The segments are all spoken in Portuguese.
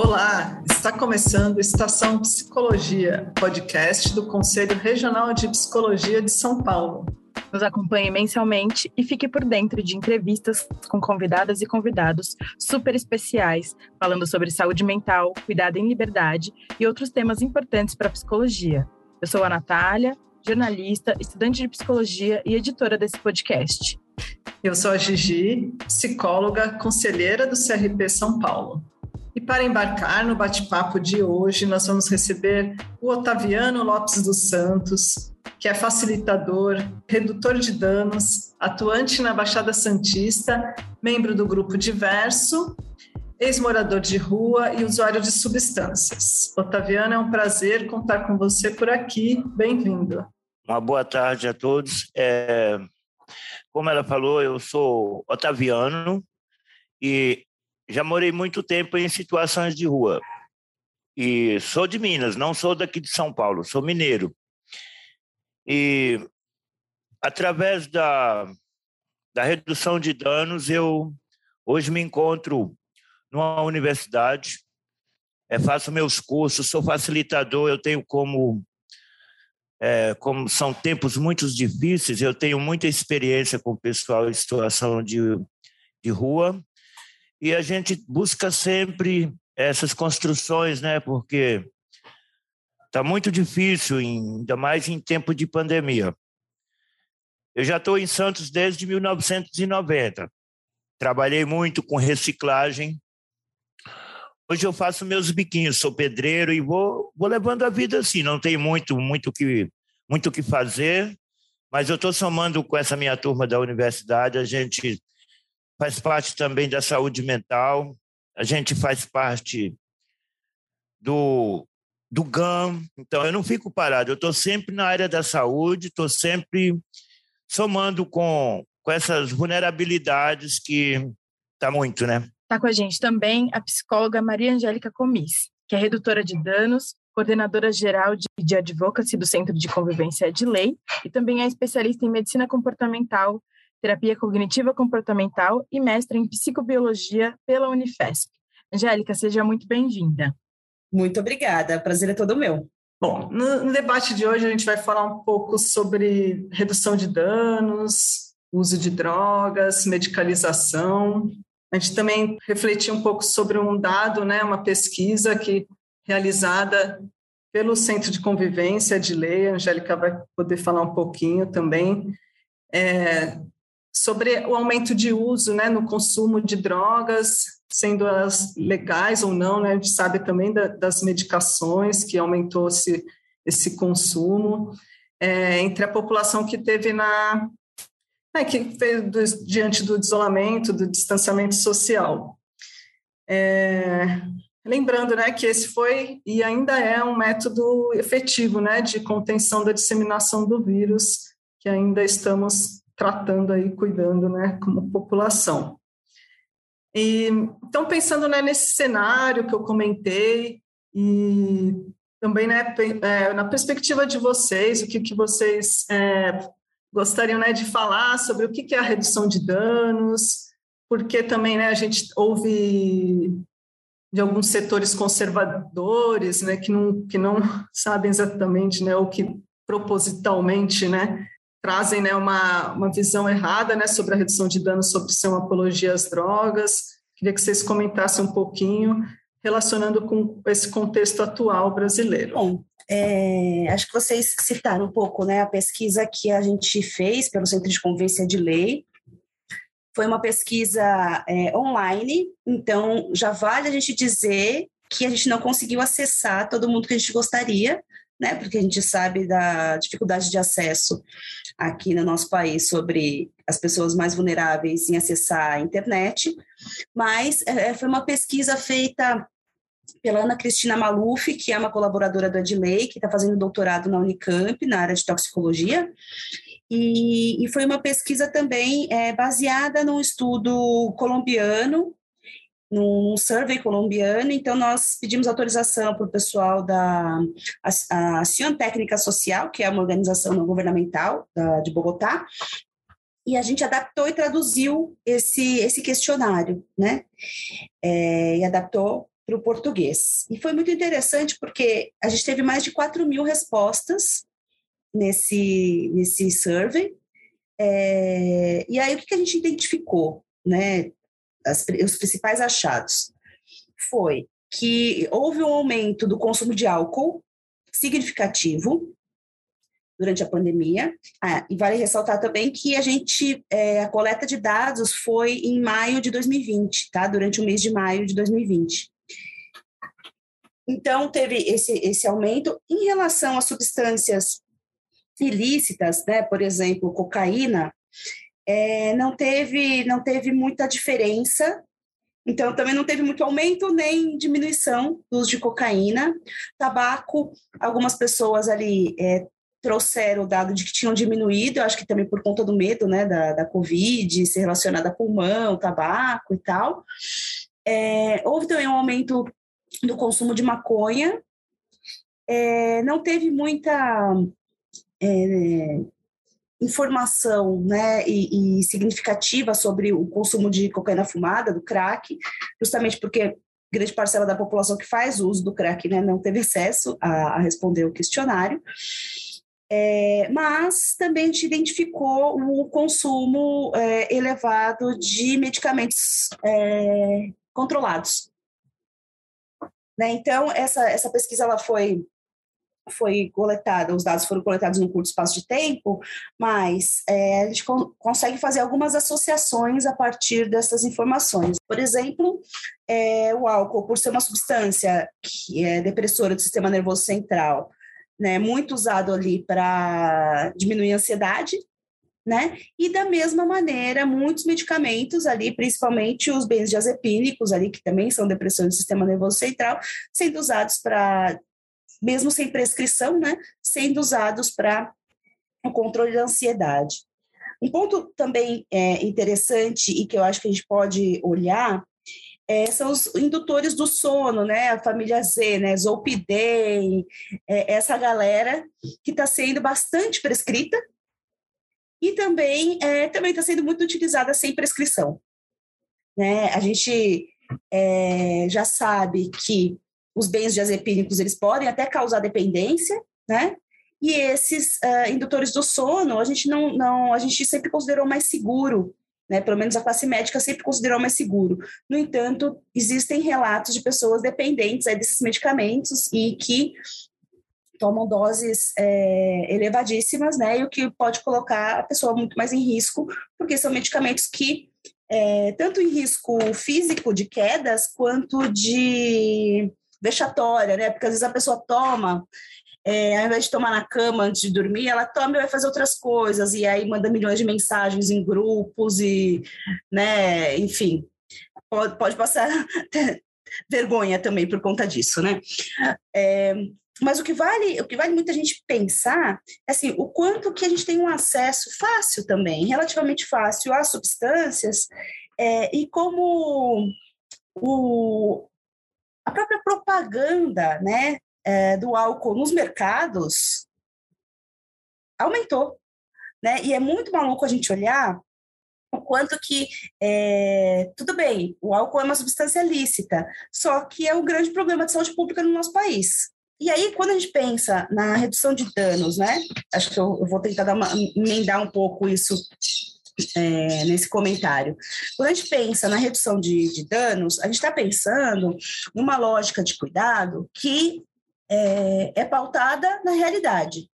Olá, está começando Estação Psicologia, podcast do Conselho Regional de Psicologia de São Paulo. Nos acompanhe mensalmente e fique por dentro de entrevistas com convidadas e convidados super especiais, falando sobre saúde mental, cuidado em liberdade e outros temas importantes para a psicologia. Eu sou a Natália, jornalista, estudante de psicologia e editora desse podcast. Eu sou a Gigi, psicóloga, conselheira do CRP São Paulo. E para embarcar no bate-papo de hoje, nós vamos receber o Otaviano Lopes dos Santos, que é facilitador, redutor de danos, atuante na Baixada Santista, membro do grupo Diverso, ex-morador de rua e usuário de substâncias. Otaviano, é um prazer contar com você por aqui. Bem-vindo. Uma boa tarde a todos. É, como ela falou, eu sou Otaviano e já morei muito tempo em situações de rua. E sou de Minas, não sou daqui de São Paulo, sou mineiro. E através da, da redução de danos, eu hoje me encontro numa universidade, é, faço meus cursos, sou facilitador, eu tenho como é, como são tempos muito difíceis, eu tenho muita experiência com o pessoal em situação de, de rua e a gente busca sempre essas construções, né? Porque está muito difícil, ainda mais em tempo de pandemia. Eu já estou em Santos desde 1990. Trabalhei muito com reciclagem. Hoje eu faço meus biquinhos, sou pedreiro e vou, vou levando a vida assim. Não tem muito muito que muito que fazer, mas eu estou somando com essa minha turma da universidade. A gente faz parte também da saúde mental, a gente faz parte do, do GAM, então eu não fico parado, eu estou sempre na área da saúde, estou sempre somando com, com essas vulnerabilidades que está muito, né? Está com a gente também a psicóloga Maria Angélica Comis, que é redutora de danos, coordenadora geral de, de advocacy do Centro de Convivência de Lei e também é especialista em medicina comportamental terapia cognitiva comportamental e mestre em psicobiologia pela Unifesp. Angélica, seja muito bem-vinda. Muito obrigada, prazer é todo meu. Bom, no, no, debate de hoje a gente vai falar um pouco sobre redução de danos, uso de drogas, medicalização. A gente também refletiu um pouco sobre um dado, né, uma pesquisa que realizada pelo Centro de Convivência de Lei, a Angélica vai poder falar um pouquinho também, é, sobre o aumento de uso né, no consumo de drogas, sendo elas legais ou não, né, a gente sabe também da, das medicações, que aumentou esse, esse consumo, é, entre a população que teve na. É, que fez do, diante do isolamento, do distanciamento social. É, lembrando né, que esse foi e ainda é um método efetivo né, de contenção da disseminação do vírus, que ainda estamos tratando aí, cuidando, né, como população. E, então, pensando né, nesse cenário que eu comentei e também né, é, na perspectiva de vocês, o que, que vocês é, gostariam né, de falar sobre o que, que é a redução de danos, porque também né, a gente ouve de alguns setores conservadores, né, que não, que não sabem exatamente, né, ou que propositalmente, né, trazem né, uma, uma visão errada né, sobre a redução de danos sobre ser uma apologia às drogas. Queria que vocês comentassem um pouquinho relacionando com esse contexto atual brasileiro. Bom, é, acho que vocês citaram um pouco né, a pesquisa que a gente fez pelo Centro de Convivência de Lei. Foi uma pesquisa é, online, então já vale a gente dizer que a gente não conseguiu acessar todo mundo que a gente gostaria, né? Porque a gente sabe da dificuldade de acesso aqui no nosso país sobre as pessoas mais vulneráveis em acessar a internet, mas é, foi uma pesquisa feita pela Ana Cristina Maluf, que é uma colaboradora do Adley, que está fazendo doutorado na Unicamp, na área de toxicologia, e, e foi uma pesquisa também é, baseada num estudo colombiano num survey colombiano, então nós pedimos autorização para o pessoal da Ação Técnica Social, que é uma organização não governamental da, de Bogotá, e a gente adaptou e traduziu esse, esse questionário, né? É, e adaptou para o português. E foi muito interessante porque a gente teve mais de 4 mil respostas nesse, nesse survey. É, e aí, o que a gente identificou? Né, as, os principais achados foi que houve um aumento do consumo de álcool significativo durante a pandemia. Ah, e vale ressaltar também que a gente, é, a coleta de dados foi em maio de 2020, tá? Durante o mês de maio de 2020. Então, teve esse, esse aumento. Em relação às substâncias ilícitas, né, por exemplo, cocaína, é, não, teve, não teve muita diferença. Então, também não teve muito aumento nem diminuição do uso de cocaína. Tabaco, algumas pessoas ali é, trouxeram o dado de que tinham diminuído, eu acho que também por conta do medo né, da, da Covid, ser relacionada a pulmão, tabaco e tal. É, houve também um aumento do consumo de maconha. É, não teve muita é, informação né, e, e, significativa sobre o consumo de cocaína fumada, do crack, justamente porque grande parcela da população que faz uso do crack né, não teve acesso a, a responder o questionário. É, mas também a gente identificou o consumo é, elevado de medicamentos é, controlados. Né? Então, essa, essa pesquisa ela foi, foi coletada, os dados foram coletados num curto espaço de tempo, mas é, a gente con consegue fazer algumas associações a partir dessas informações. Por exemplo, é, o álcool, por ser uma substância que é depressora do sistema nervoso central, né, muito usado ali para diminuir a ansiedade, né? E da mesma maneira, muitos medicamentos ali, principalmente os benzodiazepínicos ali, que também são depressões do sistema nervoso central, sendo usados para, mesmo sem prescrição, né? Sendo usados para o controle da ansiedade. Um ponto também é, interessante e que eu acho que a gente pode olhar é, são os indutores do sono, né? A família Z, né? Zolpidem, é, essa galera que está sendo bastante prescrita e também é, também está sendo muito utilizada sem prescrição. Né? A gente é, já sabe que os bens diazepínicos eles podem até causar dependência, né? E esses uh, indutores do sono, a gente não, não, a gente sempre considerou mais seguro né? Pelo menos a classe médica sempre considerou mais seguro. No entanto, existem relatos de pessoas dependentes desses medicamentos e que tomam doses é, elevadíssimas, né? E o que pode colocar a pessoa muito mais em risco, porque são medicamentos que é, tanto em risco físico de quedas quanto de vexatória, né? Porque às vezes a pessoa toma é, ao invés de tomar na cama antes de dormir, ela toma e vai fazer outras coisas, e aí manda milhões de mensagens em grupos, e, né, enfim, pode, pode passar vergonha também por conta disso, né? É, mas o que vale, o que vale muita gente pensar é assim, o quanto que a gente tem um acesso fácil também, relativamente fácil às substâncias, é, e como o, a própria propaganda, né, é, do álcool nos mercados aumentou. Né? E é muito maluco a gente olhar o quanto que, é, tudo bem, o álcool é uma substância lícita, só que é um grande problema de saúde pública no nosso país. E aí, quando a gente pensa na redução de danos, né? Acho que eu, eu vou tentar dar uma, emendar um pouco isso é, nesse comentário. Quando a gente pensa na redução de, de danos, a gente está pensando numa lógica de cuidado que é, é pautada na realidade.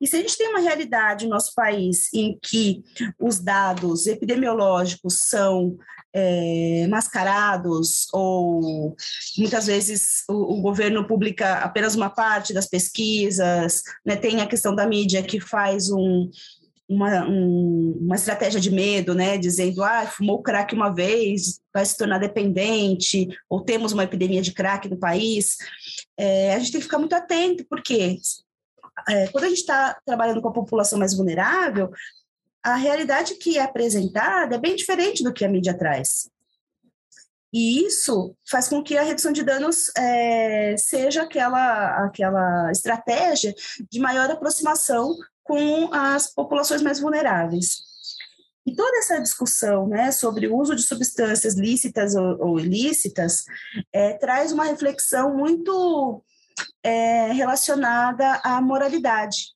E se a gente tem uma realidade no nosso país em que os dados epidemiológicos são é, mascarados ou muitas vezes o, o, governo publica apenas uma parte das pesquisas, né, tem a questão da mídia que faz um, uma, um, uma estratégia de medo, né, dizendo, ah, fumou crack uma vez, vai se tornar dependente, ou temos uma epidemia de crack no país, é, a gente tem que ficar muito atento, porque é, quando a gente está trabalhando com a população mais vulnerável, a realidade que é apresentada é bem diferente do que a mídia traz. E isso faz com que a redução de danos é, seja aquela, aquela estratégia de maior aproximação com as populações mais vulneráveis. E toda essa discussão né, sobre o uso de substâncias lícitas ou, ou ilícitas é, traz uma reflexão muito é, relacionada à moralidade.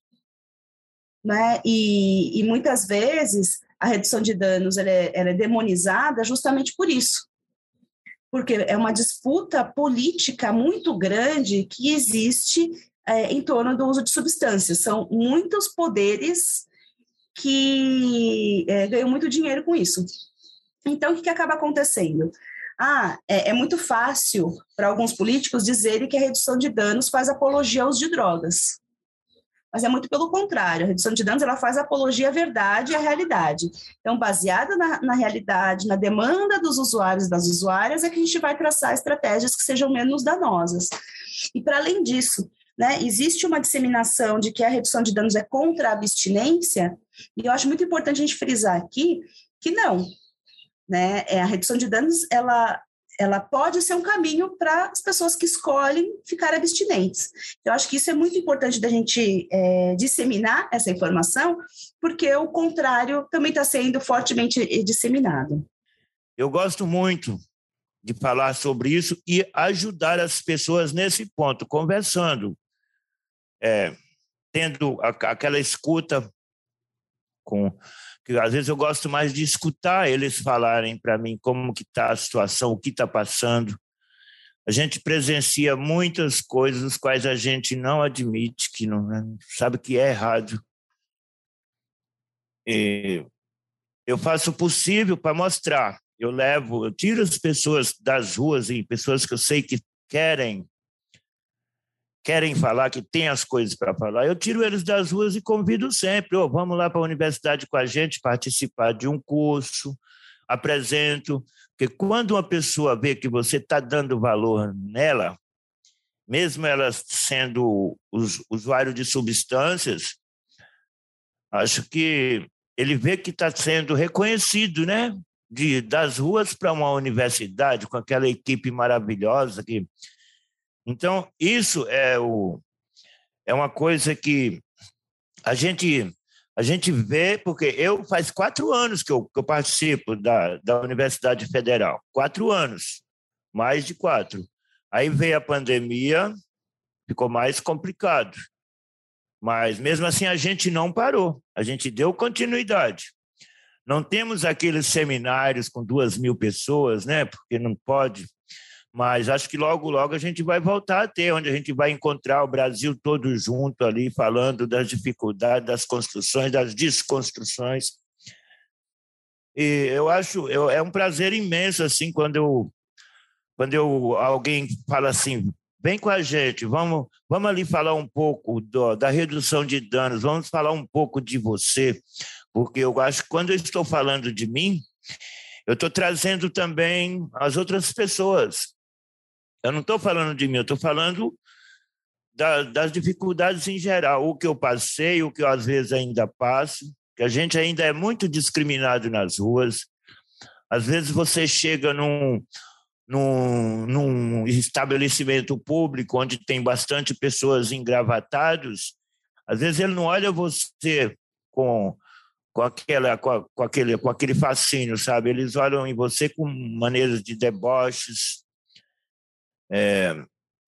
Né? E, e, muitas vezes a redução de danos ela é, ela é demonizada justamente por isso. Porque é uma disputa política muito grande que existe é, em torno do uso de substâncias. São muitos poderes que é, ganham muito dinheiro com isso. Então, o que, que acaba acontecendo? Ah, é, é muito fácil para alguns políticos dizerem que a redução de danos faz apologia ao uso de drogas. Mas é muito pelo contrário, a redução de danos ela faz apologia à verdade e à realidade. Então, baseada na, na realidade, na demanda dos usuários e das usuárias, é que a gente vai traçar estratégias que sejam menos danosas. E, para além disso, né, existe uma disseminação de que a redução de danos é contra a abstinência, e eu acho muito importante a gente frisar aqui que não. Né? É, a redução de danos ela, ela pode ser um caminho para as pessoas que escolhem ficar abstinentes. Eu acho que isso é muito importante da gente é, disseminar essa informação, porque o contrário também está sendo fortemente disseminado. Eu gosto muito de falar sobre isso e ajudar as pessoas nesse ponto, conversando, é, tendo a, aquela escuta com que às vezes eu gosto mais de escutar eles falarem para mim como que está a situação, o que está passando. A gente presencia muitas coisas as quais a gente não admite, que não né, sabe que é errado. E eu faço o possível para mostrar. Eu levo, eu tiro as pessoas das ruas e pessoas que eu sei que querem querem falar, que tem as coisas para falar, eu tiro eles das ruas e convido sempre, oh, vamos lá para a universidade com a gente participar de um curso, apresento, porque quando uma pessoa vê que você está dando valor nela, mesmo ela sendo usuário de substâncias, acho que ele vê que está sendo reconhecido, né? De, das ruas para uma universidade, com aquela equipe maravilhosa que então, isso é, o, é uma coisa que a gente, a gente vê, porque eu faz quatro anos que eu, que eu participo da, da Universidade Federal, quatro anos, mais de quatro. Aí veio a pandemia, ficou mais complicado. Mas mesmo assim a gente não parou, a gente deu continuidade. Não temos aqueles seminários com duas mil pessoas, né? Porque não pode mas acho que logo, logo a gente vai voltar a ter, onde a gente vai encontrar o Brasil todo junto ali, falando das dificuldades, das construções, das desconstruções. E eu acho, eu, é um prazer imenso, assim, quando eu, quando eu, alguém fala assim, vem com a gente, vamos, vamos ali falar um pouco do, da redução de danos, vamos falar um pouco de você, porque eu acho que quando eu estou falando de mim, eu estou trazendo também as outras pessoas. Eu não estou falando de mim, eu estou falando da, das dificuldades em geral, o que eu passei, o que eu às vezes ainda passo, que a gente ainda é muito discriminado nas ruas. Às vezes você chega num, num, num estabelecimento público onde tem bastante pessoas engravatados, às vezes ele não olha você com com aquela com, com, aquele com aquele fascínio, sabe? Eles olham em você com maneiras de deboches, é,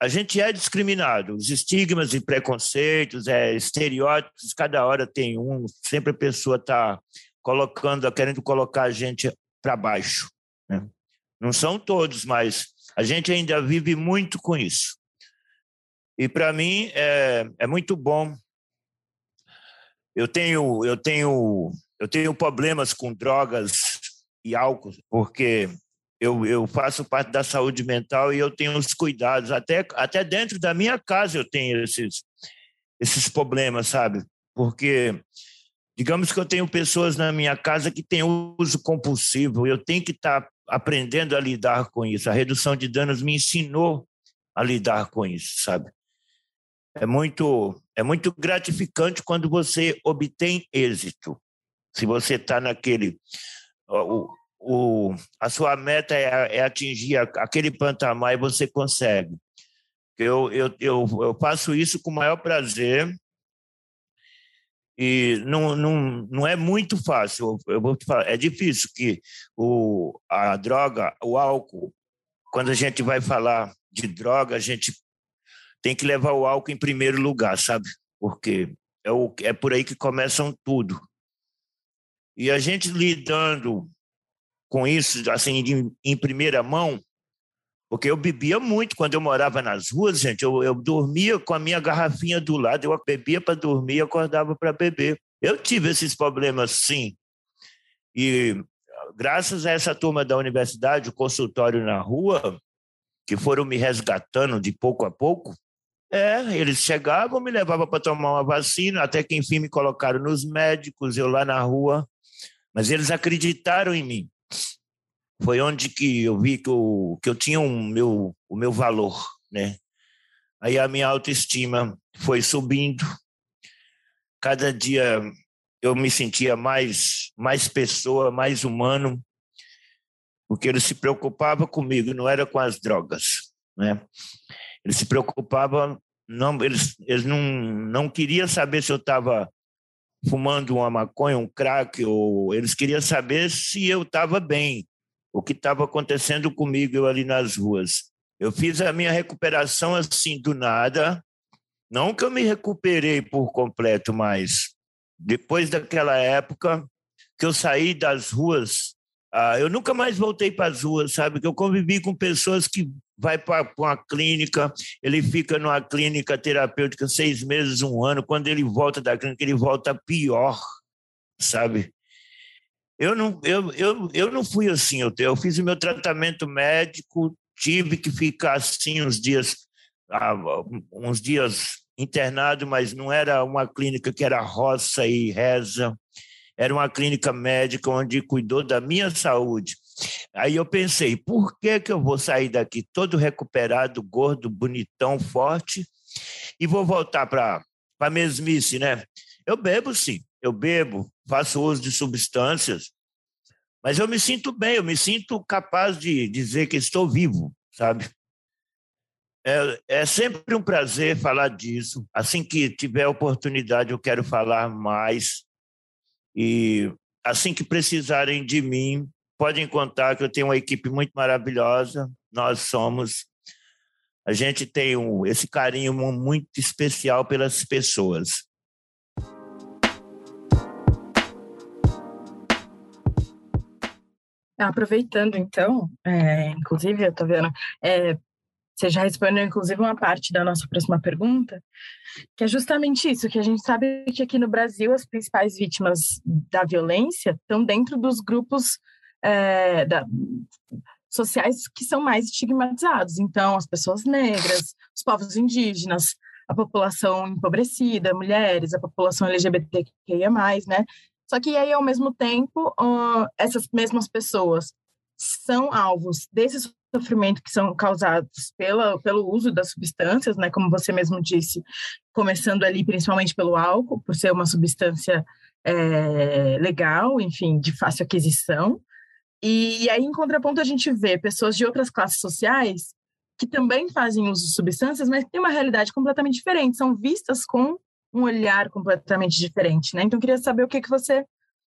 a gente é discriminado, os estigmas e preconceitos, é, estereótipos, cada hora tem um, sempre a pessoa está colocando, querendo colocar a gente para baixo. Né? Não são todos, mas a gente ainda vive muito com isso. E para mim é, é muito bom. Eu tenho, eu tenho, eu tenho problemas com drogas e álcool, porque eu, eu faço parte da saúde mental e eu tenho os cuidados, até, até dentro da minha casa eu tenho esses, esses problemas, sabe? Porque, digamos que eu tenho pessoas na minha casa que têm uso compulsivo, eu tenho que estar tá aprendendo a lidar com isso. A redução de danos me ensinou a lidar com isso, sabe? É muito, é muito gratificante quando você obtém êxito. Se você está naquele. O, a sua meta é, é atingir aquele patamar e você consegue. Eu, eu, eu, eu faço isso com o maior prazer. E não, não, não é muito fácil, eu vou te falar, é difícil que o, a droga, o álcool, quando a gente vai falar de droga, a gente tem que levar o álcool em primeiro lugar, sabe? Porque é, o, é por aí que começam tudo. E a gente lidando com isso, assim, em, em primeira mão, porque eu bebia muito quando eu morava nas ruas, gente. Eu, eu dormia com a minha garrafinha do lado, eu bebia para dormir e acordava para beber. Eu tive esses problemas, sim. E graças a essa turma da universidade, o consultório na rua, que foram me resgatando de pouco a pouco, é, eles chegavam, me levavam para tomar uma vacina, até que enfim me colocaram nos médicos, eu lá na rua. Mas eles acreditaram em mim foi onde que eu vi que eu, que eu tinha um meu, o meu valor, né? Aí a minha autoestima foi subindo. Cada dia eu me sentia mais mais pessoa, mais humano, porque ele se preocupava comigo, não era com as drogas, né? Ele se preocupava, não, eles, eles não, não queria saber se eu estava fumando uma maconha, um crack, ou eles queriam saber se eu estava bem, o que estava acontecendo comigo eu ali nas ruas. Eu fiz a minha recuperação assim do nada, não que eu me recuperei por completo, mas depois daquela época que eu saí das ruas, ah, eu nunca mais voltei para as ruas, sabe? Que eu convivi com pessoas que vai para uma clínica, ele fica numa clínica terapêutica seis meses, um ano, quando ele volta da clínica, ele volta pior, sabe? Eu não, eu, eu, eu não fui assim, eu, eu fiz o meu tratamento médico, tive que ficar assim uns dias, ah, uns dias internado, mas não era uma clínica que era roça e reza, era uma clínica médica onde cuidou da minha saúde. Aí eu pensei, por que, que eu vou sair daqui todo recuperado, gordo, bonitão, forte, e vou voltar para a mesmice, né? Eu bebo sim, eu bebo, faço uso de substâncias, mas eu me sinto bem, eu me sinto capaz de dizer que estou vivo, sabe? É, é sempre um prazer falar disso. Assim que tiver oportunidade, eu quero falar mais. E assim que precisarem de mim, podem contar que eu tenho uma equipe muito maravilhosa. Nós somos. A gente tem um, esse carinho muito especial pelas pessoas. Aproveitando, então, é, inclusive, vendo, é, você já respondeu, inclusive, uma parte da nossa próxima pergunta, que é justamente isso, que a gente sabe que aqui no Brasil as principais vítimas da violência estão dentro dos grupos é, da, sociais que são mais estigmatizados. Então, as pessoas negras, os povos indígenas, a população empobrecida, mulheres, a população LGBTQIA+, né? Só que aí, ao mesmo tempo, uh, essas mesmas pessoas são alvos desse sofrimento que são causados pela, pelo uso das substâncias, né, como você mesmo disse, começando ali principalmente pelo álcool, por ser uma substância é, legal, enfim, de fácil aquisição. E, aí, em contraponto, a gente vê pessoas de outras classes sociais que também fazem uso de substâncias, mas têm uma realidade completamente diferente, são vistas com um olhar completamente diferente, né? Então, queria saber o que, que você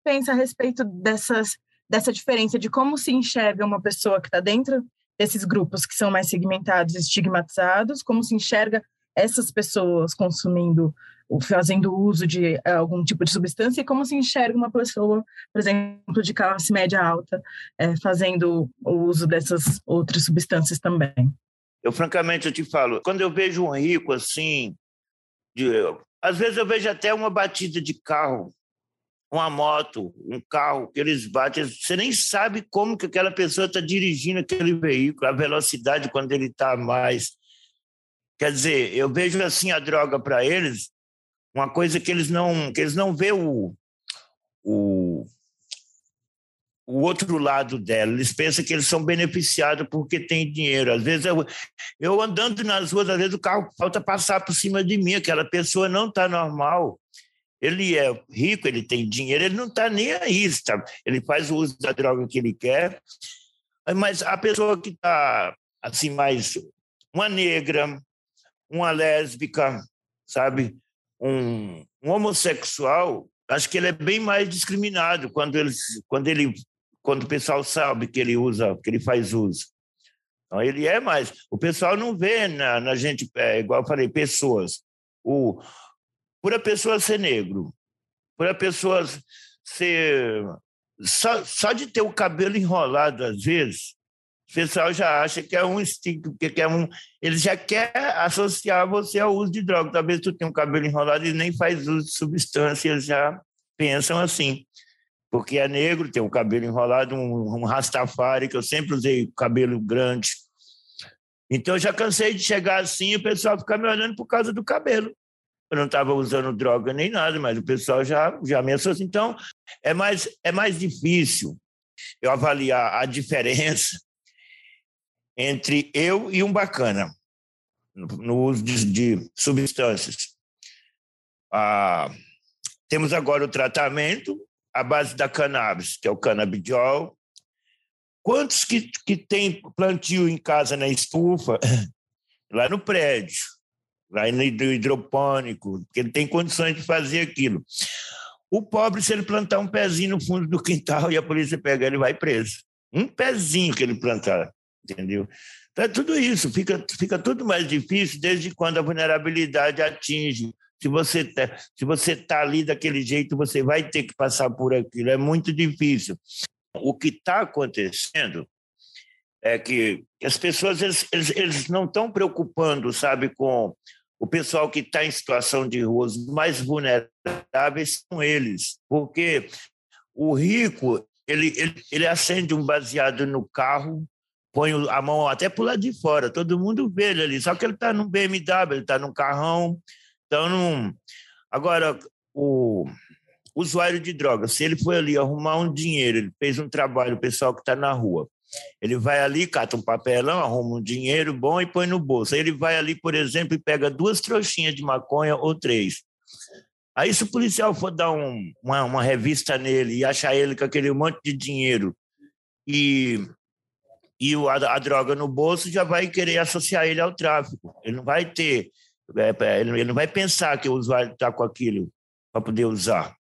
pensa a respeito dessas, dessa diferença de como se enxerga uma pessoa que está dentro desses grupos que são mais segmentados estigmatizados, como se enxerga essas pessoas consumindo, fazendo uso de eh, algum tipo de substância, e como se enxerga uma pessoa, por exemplo, de classe média alta, é, fazendo o uso dessas outras substâncias também. Eu, francamente, eu te falo, quando eu vejo um rico assim, de, às vezes eu vejo até uma batida de carro, uma moto, um carro que eles batem, você nem sabe como que aquela pessoa está dirigindo aquele veículo, a velocidade quando ele está mais. Quer dizer, eu vejo assim a droga para eles, uma coisa que eles não que eles não vê o, o o outro lado dela. Eles pensam que eles são beneficiados porque têm dinheiro. Às vezes, eu, eu andando nas ruas, às vezes o carro falta passar por cima de mim, aquela pessoa não está normal. Ele é rico, ele tem dinheiro, ele não está nem aí, sabe? ele faz o uso da droga que ele quer. Mas a pessoa que está assim, mais uma negra, uma lésbica, sabe? Um, um homossexual, acho que ele é bem mais discriminado quando ele, quando ele, quando o pessoal sabe que ele usa, que ele faz uso. Então, ele é mais. O pessoal não vê na, na gente, é, igual eu falei, pessoas. O, por a pessoa ser negro, por a pessoa ser. Só, só de ter o cabelo enrolado, às vezes, o pessoal já acha que é um instinto, que é um. Ele já quer associar você ao uso de droga. Talvez tu tenha um cabelo enrolado e nem faz uso de substâncias, já pensam assim. Porque é negro, tem o um cabelo enrolado, um, um rastafari, que eu sempre usei cabelo grande. Então eu já cansei de chegar assim e o pessoal ficar me olhando por causa do cabelo. Eu não estava usando droga nem nada, mas o pessoal já, já me associa. Então, é mais, é mais difícil eu avaliar a diferença entre eu e um bacana no uso de, de substâncias. Ah, temos agora o tratamento à base da cannabis, que é o canabidiol. Quantos que, que tem plantio em casa na estufa? Lá no prédio, lá no hidropônico, porque ele tem condições de fazer aquilo. O pobre, se ele plantar um pezinho no fundo do quintal e a polícia pegar, ele vai preso. Um pezinho que ele plantar entendeu? Então, é tudo isso, fica, fica tudo mais difícil desde quando a vulnerabilidade atinge. Se você tá, se você está ali daquele jeito, você vai ter que passar por aquilo. É muito difícil. O que está acontecendo é que as pessoas eles, eles, eles não estão preocupando, sabe, com o pessoal que está em situação de rua, os mais vulneráveis são eles, porque o rico ele, ele, ele acende um baseado no carro põe a mão até para o lado de fora, todo mundo vê ele ali, só que ele está num BMW, ele está num carrão, então não... Agora, o usuário de drogas, se ele foi ali arrumar um dinheiro, ele fez um trabalho, o pessoal que está na rua, ele vai ali, cata um papelão, arruma um dinheiro bom e põe no bolso. Ele vai ali, por exemplo, e pega duas trouxinhas de maconha ou três. Aí, se o policial for dar um, uma, uma revista nele e achar ele com aquele monte de dinheiro e e a, a, droga no bolso já vai querer associar ele ao tráfico. Ele não vai ter, é, é ele não vai pensar que o usuário está com aquilo para poder usar.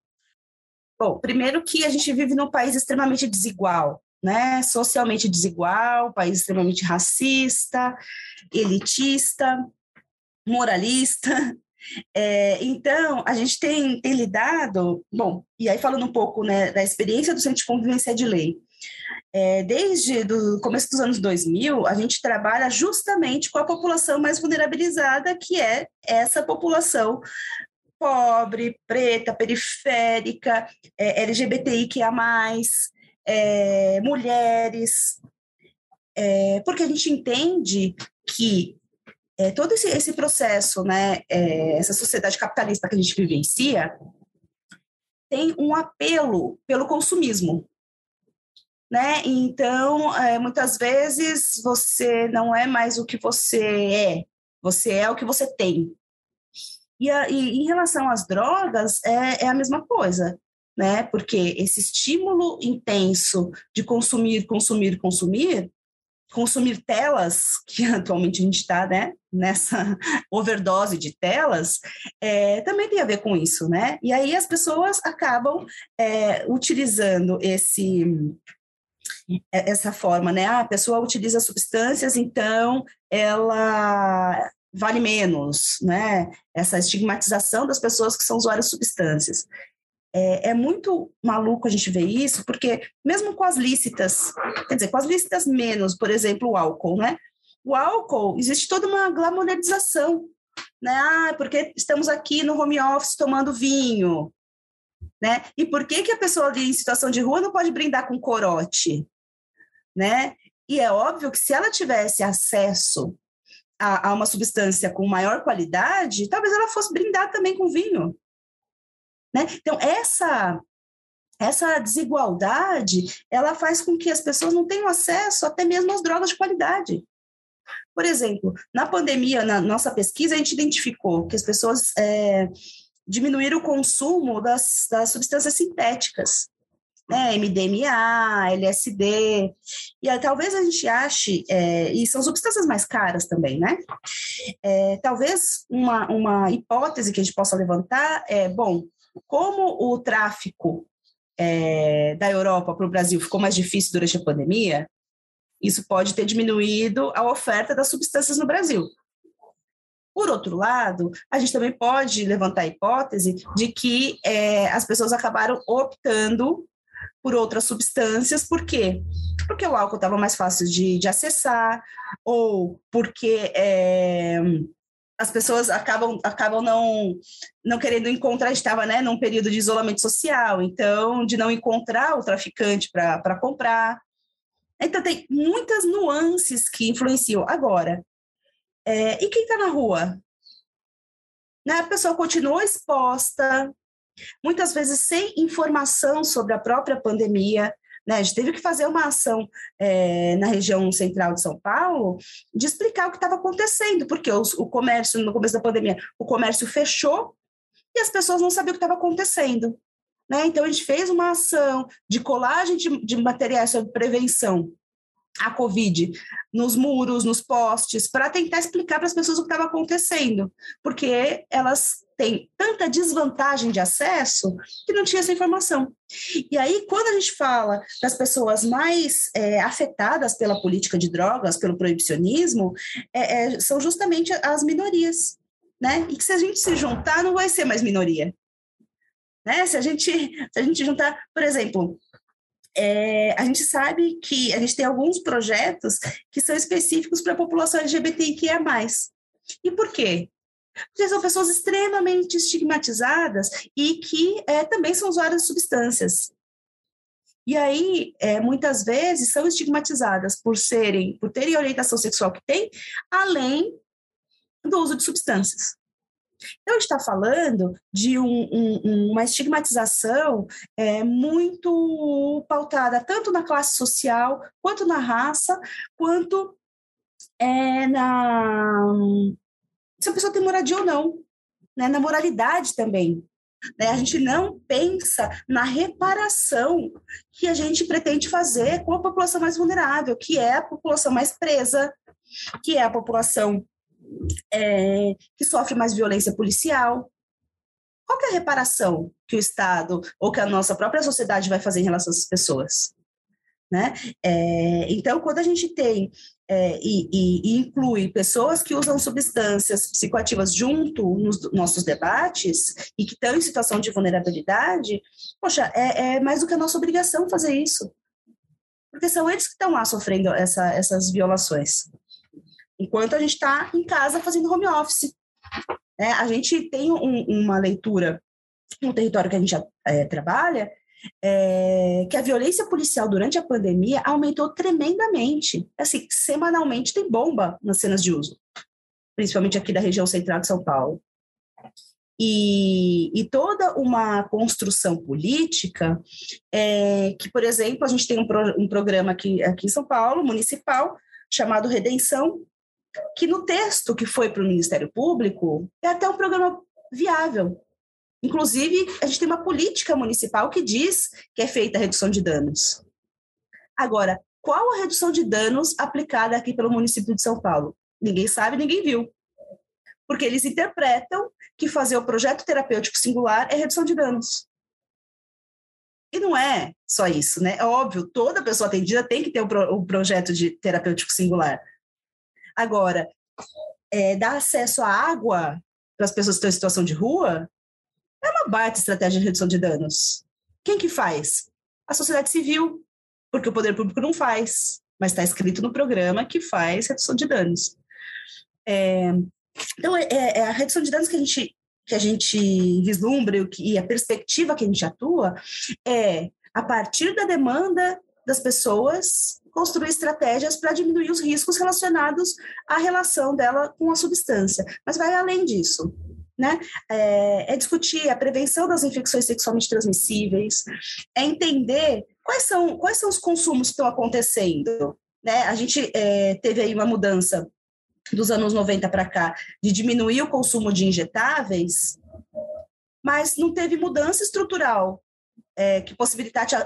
Bom, primeiro que a gente vive num país extremamente desigual, né? Socialmente desigual, país extremamente racista, elitista, moralista. É, então, a gente tem, tem lidado, bom, e aí falando um pouco né, da experiência do Centro de Convivência de Lei, é, desde o começo dos anos 2000, a gente trabalha justamente com a população mais vulnerabilizada, que é essa população pobre, preta, periférica, é, LGBTI que é mulheres, é, porque a gente entende que é, todo esse, esse processo, né, é, essa sociedade capitalista que a gente vivencia, tem um apelo pelo consumismo né? Então, é, muitas vezes você não é mais o que você é, você é o que você tem. E, a, e em relação às drogas, é, é a mesma coisa, né? Porque esse estímulo intenso de consumir, consumir, consumir, consumir telas, que atualmente a gente está né, nessa overdose de telas, é, também tem a ver com isso, né? E aí as pessoas acabam é, utilizando esse é, essa forma, né? Ah, a pessoa utiliza substâncias, então ela vale menos, né? Essa estigmatização das pessoas que são usuários de substâncias. É, é, muito maluco a gente ver isso, porque mesmo com as lícitas, quer dizer, com as lícitas menos, por exemplo, o álcool, né? O álcool, existe toda uma glamorização, né? Ah, porque estamos aqui no home office tomando vinho, né? E por que, que a pessoa ali em situação de rua não pode brindar com corote? né? E é óbvio que se ela tivesse acesso a, a, uma substância com maior qualidade, talvez ela fosse brindar também com vinho. Né? Então, essa, essa desigualdade, ela faz com que as pessoas não tenham acesso até mesmo às drogas de qualidade. Por exemplo, na pandemia, na nossa pesquisa, a gente identificou que as pessoas é, diminuíram o consumo das, das substâncias sintéticas. né, MDMA, LSD, e talvez a gente ache, é, e são substâncias mais caras também, né? É, talvez uma, uma hipótese que a gente possa levantar é, bom, como o tráfico é, da Europa para o Brasil ficou mais difícil durante a pandemia, isso pode ter diminuído a oferta das substâncias no Brasil. Por outro lado, a gente também pode levantar a hipótese de que é, as pessoas acabaram optando por outras substâncias, por quê? Porque o álcool estava mais fácil de, de, acessar, ou porque é, as pessoas acabam, acabam não, não querendo encontrar, estava né, num período de isolamento social, então, de não encontrar o traficante para comprar. Então, tem muitas nuances que influenciam. Agora, é, e quem está na rua? Né, a pessoa continua exposta, muitas vezes sem informação sobre a própria pandemia. Né? A gente teve que fazer uma ação é, na região central de São Paulo de explicar o que estava acontecendo, porque o, o comércio, no começo da pandemia, o comércio fechou e as pessoas não sabiam o que estava acontecendo. Né? Então, a gente fez uma ação de colagem de, de materiais sobre prevenção a Covid nos muros, nos postes, para tentar explicar para as pessoas o que estava acontecendo, porque elas têm tanta desvantagem de acesso que não tinha essa informação. E aí, quando a gente fala das pessoas mais é, afetadas pela política de drogas, pelo proibicionismo, é, é, são justamente as minorias. Né? E que se a gente se juntar, não vai ser mais minoria. Né? Se, a gente, se a gente juntar, por exemplo, é, a gente sabe que a gente tem alguns projetos que são específicos para a população LGBTQIA+. E por quê? Porque são pessoas extremamente estigmatizadas e que é, também são usuárias de substâncias. E aí, é, muitas vezes, são estigmatizadas por serem, por terem a orientação sexual que têm, além do uso de substâncias. Então, está falando de um, um, uma estigmatização é, muito pautada tanto na classe social, quanto na raça, quanto é, na se a pessoa tem moradia ou não, né? na moralidade também. Né? A gente não pensa na reparação que a gente pretende fazer com a população mais vulnerável, que é a população mais presa, que é a população é, que sofre mais violência policial. Qual é a reparação que o Estado ou que a nossa própria sociedade vai fazer em relação a essas pessoas? Né? É, então, quando a gente tem é, e, e, inclui pessoas que usam substâncias psicoativas junto nos nossos debates e que estão em situação de vulnerabilidade, poxa, é, é mais do que a nossa obrigação fazer isso. Porque são eles que estão lá sofrendo essa, essas violações enquanto a gente está em casa fazendo home office. É, a gente tem um, uma leitura no território que a gente é, trabalha, é, que a violência policial durante a pandemia aumentou tremendamente. Assim, semanalmente tem bomba nas cenas de uso, principalmente aqui da região central de São Paulo. E, e toda uma construção política, é, que, por exemplo, a gente tem um, pro, um programa aqui, aqui em São Paulo, municipal, chamado Redenção, que no texto que foi para o Ministério Público é até um programa viável. Inclusive, a gente tem uma política municipal que diz que é feita a redução de danos. Agora, qual a redução de danos aplicada aqui pelo município de São Paulo? Ninguém sabe, ninguém viu. Porque eles interpretam que fazer o projeto terapêutico singular é redução de danos. E não é só isso, né? É óbvio, toda pessoa atendida tem que ter o, pro, o projeto de terapêutico singular. Agora, é, dar acesso à água para as pessoas que estão em situação de rua é uma baita estratégia de redução de danos. Quem que faz? A sociedade civil, porque o poder público não faz, mas está escrito no programa que faz redução de danos. É, então, é, é, a redução de danos que a gente, que a gente vislumbra e a perspectiva que a gente atua é a partir da demanda das pessoas construir estratégias para diminuir os riscos relacionados à relação dela com a substância. Mas vai além disso. Né? É, é, discutir a prevenção das infecções sexualmente transmissíveis, é entender quais são, quais são os consumos que estão acontecendo. Né? A gente é, teve aí uma mudança dos anos 90 para cá de diminuir o consumo de injetáveis, mas não teve mudança estrutural é, que possibilitasse,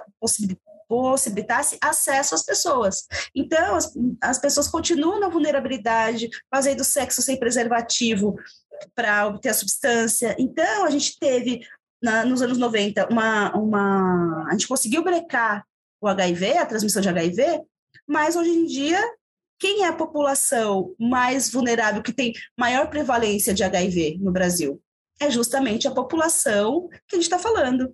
possibilitasse acesso às pessoas. Então, as, as pessoas continuam na vulnerabilidade, fazendo sexo sem preservativo para obter a substância. Então, a gente teve, na, nos anos 90, uma, uma. A gente conseguiu brecar o HIV, a transmissão de HIV, mas hoje em dia quem é a população mais vulnerável, que tem maior prevalência de HIV no Brasil? É justamente a população que a gente está falando.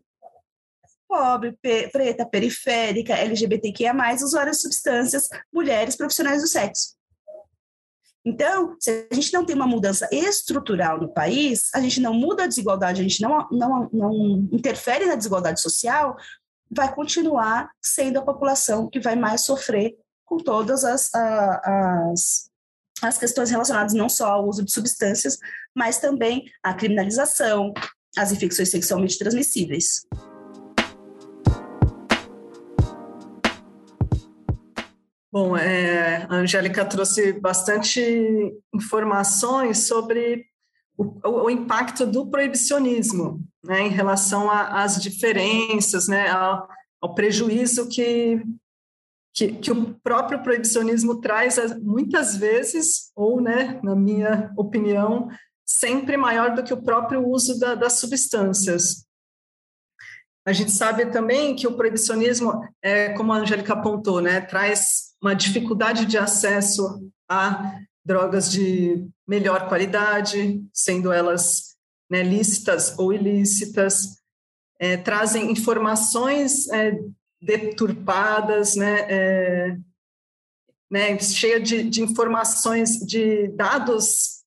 Pobre, preta, periférica, LGBTQIA, usuários de substâncias, mulheres profissionais do sexo. Então, se a gente não tem uma mudança estrutural no país, a gente não muda a desigualdade, a gente não, não, não interfere na desigualdade social, vai continuar sendo a população que vai mais sofrer com todas as, as, as questões relacionadas não só ao uso de substâncias, mas também à criminalização, às infecções sexualmente transmissíveis. Bom, é, a Angélica trouxe bastante informações sobre o, o impacto do proibicionismo né, em relação às diferenças, né, ao, ao prejuízo que que, que, o próprio proibicionismo traz muitas vezes, ou, né, na minha opinião, sempre maior do que o próprio uso da, das substâncias. A gente sabe também que o proibicionismo, é, como a Angélica apontou, né, traz uma dificuldade de acesso a drogas de melhor qualidade, sendo elas né, lícitas ou ilícitas, é, trazem informações é, deturpadas, né, é, né, cheia de, de, informações, de dados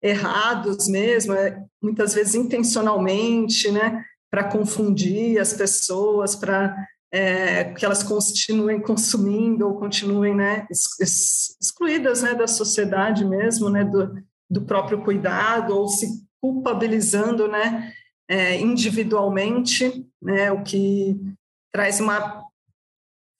errados mesmo, é, muitas vezes intencionalmente, né, para confundir as pessoas, para é, que elas continuem consumindo ou continuem né, excluídas né, da sociedade mesmo, né, do, do próprio cuidado, ou se culpabilizando né, é, individualmente, né, o que traz uma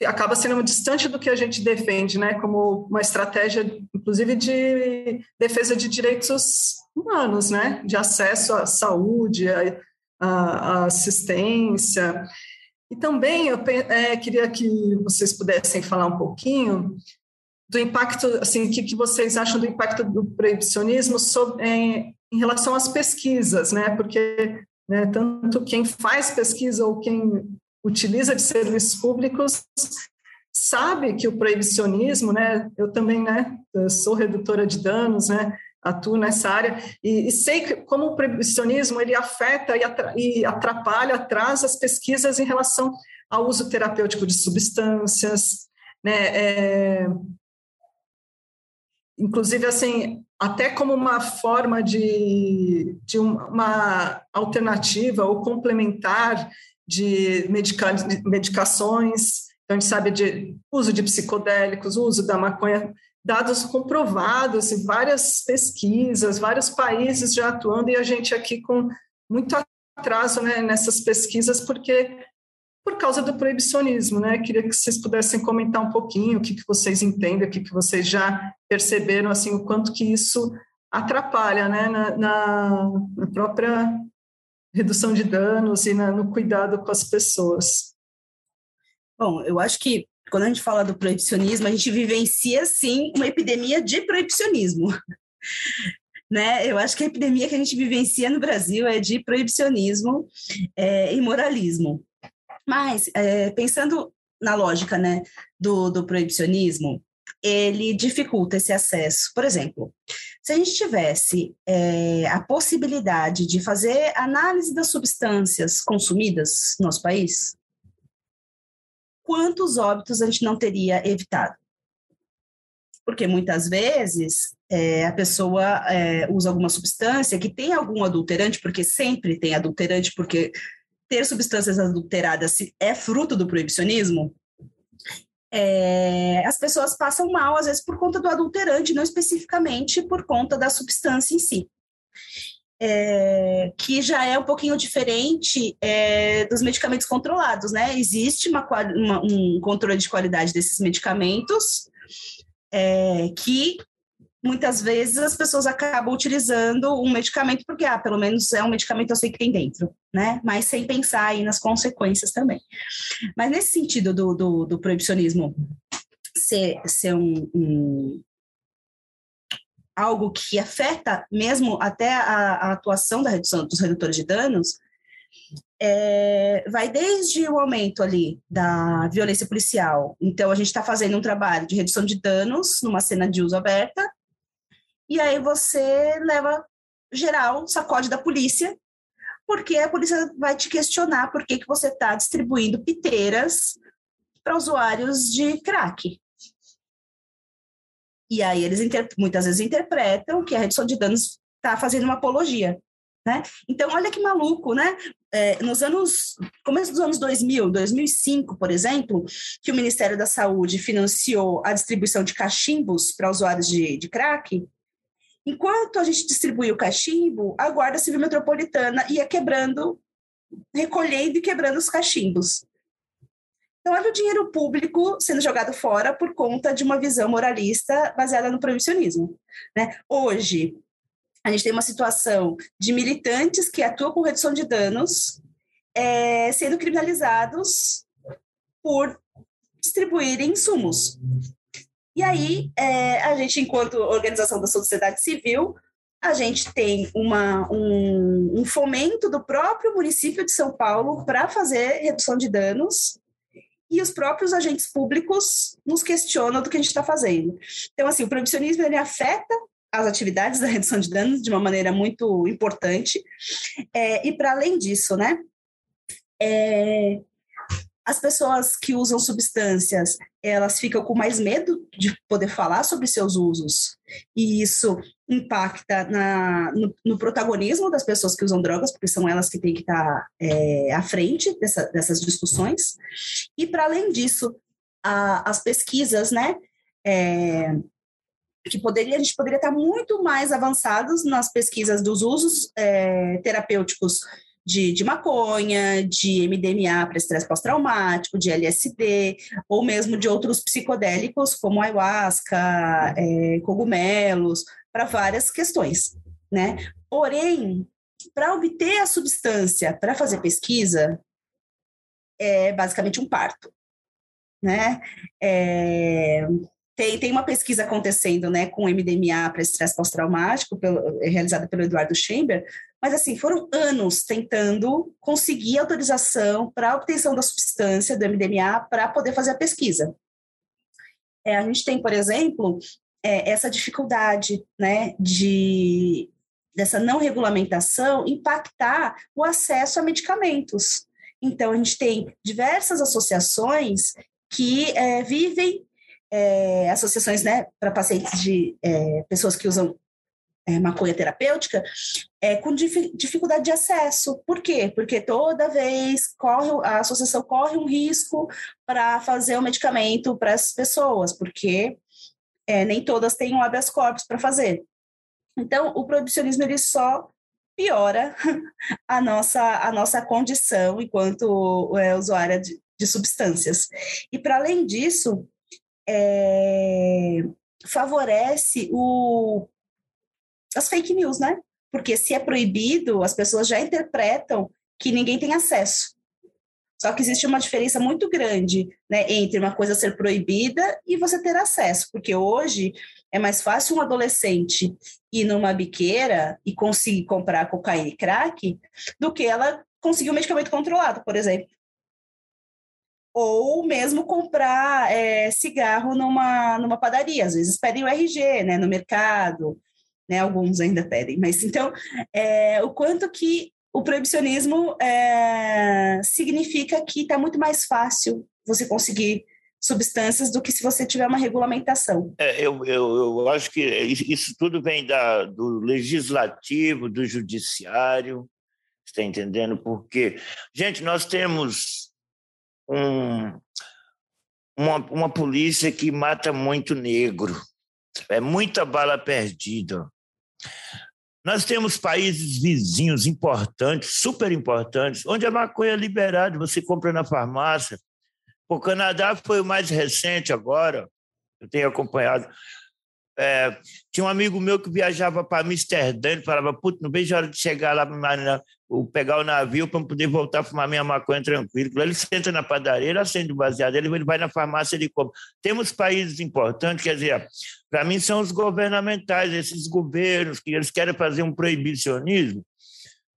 acaba sendo distante do que a gente defende, né, como uma estratégia, inclusive de defesa de direitos humanos, né, de acesso à saúde, à, à assistência. E também eu é, queria que vocês pudessem falar um pouquinho do impacto, assim, o que, que vocês acham do impacto do proibicionismo sobre, em, em relação às pesquisas, né, porque né, tanto quem faz pesquisa ou quem utiliza de serviços públicos sabe que o proibicionismo, né, eu também, né, eu sou redutora de danos, né, atuo nessa área. E, e sei que, como o proibicionismo ele afeta e, atra, e atrapalha, atrasa as pesquisas em relação ao uso terapêutico de substâncias, né, é, inclusive assim até como uma forma de, de uma alternativa ou complementar de medica medicações, então a gente sabe de uso de psicodélicos, uso da maconha, dados comprovados em várias pesquisas, vários países já atuando e a gente aqui com muito atraso né, nessas pesquisas, porque por causa do proibicionismo, né? Queria que vocês pudessem comentar um pouquinho o que, que vocês entendem, o que, que vocês já perceberam, assim, o quanto que isso atrapalha, né, na, na, na própria redução de danos e na, no cuidado com as pessoas. Bom, eu acho que quando a gente fala do proibicionismo, a gente vivencia, sim, uma epidemia de proibicionismo. né? Eu acho que a epidemia que a gente vivencia no Brasil é de proibicionismo é, e moralismo. Mas, é, pensando na lógica né, do, do proibicionismo, ele dificulta esse acesso. Por exemplo, se a gente tivesse é, a possibilidade de fazer análise das substâncias consumidas no nosso país, quantos óbitos a gente não teria evitado? Porque muitas vezes é, a pessoa é, usa alguma substância que tem algum adulterante, porque sempre tem adulterante, porque ter substâncias adulteradas é fruto do proibicionismo, é, as pessoas passam mal, às vezes, por conta do adulterante, não especificamente por conta da substância em si. É, que já é um pouquinho diferente é, dos medicamentos controlados, né? Existe uma, uma, um controle de qualidade desses medicamentos é, que muitas vezes as pessoas acabam utilizando um medicamento porque, ah, pelo menos é um medicamento eu sei que tem dentro, né? Mas sem pensar aí nas consequências também. Mas nesse sentido do, do, do proibicionismo ser, ser um, um, algo que afeta mesmo até a, a atuação da redução dos redutores de danos, é, vai desde o aumento ali da violência policial. Então, a gente está fazendo um trabalho de redução de danos numa cena de uso aberta, e aí você leva geral, sacode da polícia, porque a polícia vai te questionar por que, que você está distribuindo piteiras para usuários de crack. E aí eles muitas vezes interpretam que a redução de danos está fazendo uma apologia. Né? Então, olha que maluco, né? É, nos anos, começo dos anos 2000, 2005, por exemplo, que o Ministério da Saúde financiou a distribuição de cachimbos para usuários de, de crack, enquanto a gente distribuía o cachimbo, a Guarda Civil Metropolitana ia quebrando, recolhendo e quebrando os cachimbos. Então, olha o dinheiro público sendo jogado fora por conta de uma visão moralista baseada no proibicionismo. Né? Hoje, a gente tem uma situação de militantes que atuam com redução de danos é, sendo criminalizados por distribuírem insumos. E aí, é, a gente, enquanto organização da sociedade civil, a gente tem uma, um, um fomento do próprio município de São Paulo para fazer redução de danos e os próprios agentes públicos nos questionam do que a gente está fazendo. Então, assim, o proibicionismo ele afeta as atividades da redução de danos de uma maneira muito importante. É, e para além disso, né, é, as pessoas que usam substâncias, elas ficam com mais medo de poder falar sobre seus usos. E isso impacta na, no, no protagonismo das pessoas que usam drogas, porque são elas que têm que estar é, à frente dessa, dessas discussões. E, para além disso, a, as pesquisas, né, é, que poderia, a gente poderia estar muito mais avançados nas pesquisas dos usos é, terapêuticos de, de, maconha, de MDMA para estresse pós-traumático, de LSD, ou mesmo de outros psicodélicos como ayahuasca, é, cogumelos, para várias questões, né? Porém, para obter a substância para fazer pesquisa, é basicamente um parto, né? É, tem, tem uma pesquisa acontecendo né, com MDMA para estresse pós-traumático, realizada pelo Eduardo Chamber, mas assim, foram anos tentando conseguir autorização para obtenção da substância do MDMA para poder fazer a pesquisa. É, a gente tem, por exemplo, é, essa dificuldade né, de dessa não regulamentação impactar o acesso a medicamentos. Então, a gente tem diversas associações que é, vivem é, associações né, para pacientes de é, pessoas que usam é, maconha terapêutica é, com dif dificuldade de acesso. Por quê? Porque toda vez corre, a associação corre um risco para fazer o medicamento para essas pessoas, porque é, nem todas têm um habeas corpus para fazer. Então, o proibicionismo ele só piora a nossa, a nossa condição enquanto é, usuária de, de substâncias. E, para além disso, é, favorece o, as fake news, né? Porque se é proibido, as pessoas já interpretam que ninguém tem acesso. Só que existe uma diferença muito grande né, entre uma coisa ser proibida e você ter acesso, porque hoje é mais fácil um adolescente ir numa biqueira e conseguir comprar cocaína e crack do que ela conseguir um medicamento controlado, por exemplo ou mesmo comprar é, cigarro numa, numa padaria. Às vezes pedem o RG, né, no mercado, né, alguns ainda pedem. Mas então, é, o quanto que o proibicionismo é, significa que está muito mais fácil você conseguir substâncias do que se você tiver uma regulamentação. É, eu, eu, eu acho que isso tudo vem da, do legislativo, do judiciário, está entendendo? Porque, gente, nós temos um, uma, uma polícia que mata muito negro. É muita bala perdida. Nós temos países vizinhos importantes, super importantes, onde a maconha é liberada, você compra na farmácia. O Canadá foi o mais recente agora, eu tenho acompanhado. É, tinha um amigo meu que viajava para Amsterdã, ele falava, puta, não vejo a hora de chegar lá, na, pegar o navio para poder voltar a fumar minha maconha tranquilo. Ele senta na padaria, ele acende o baseado, ele vai na farmácia, ele compra. Temos países importantes, quer dizer, para mim são os governamentais, esses governos que eles querem fazer um proibicionismo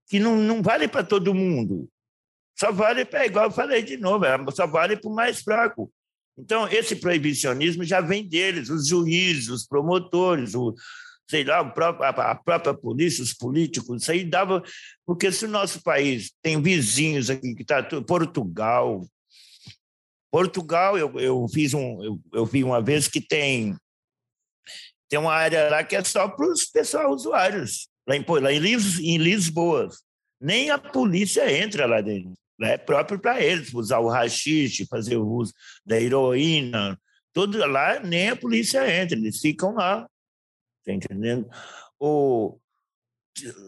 que não, não vale para todo mundo. Só vale para, igual eu falei de novo, é, só vale para o mais fraco. Então, esse proibicionismo já vem deles, os juízes, os promotores, o, sei lá, a própria polícia, os políticos, isso aí dava. Porque se o nosso país tem vizinhos aqui, que está Portugal. Portugal, eu, eu fiz um, eu, eu vi uma vez que tem, tem uma área lá que é só para os pessoal usuários, lá em, lá em, Lis, em Lisboa. Nem a polícia entra lá dentro é próprio para eles, usar o rachixe, fazer o uso da heroína, tudo lá, nem a polícia entra, eles ficam lá, tá entendendo? O,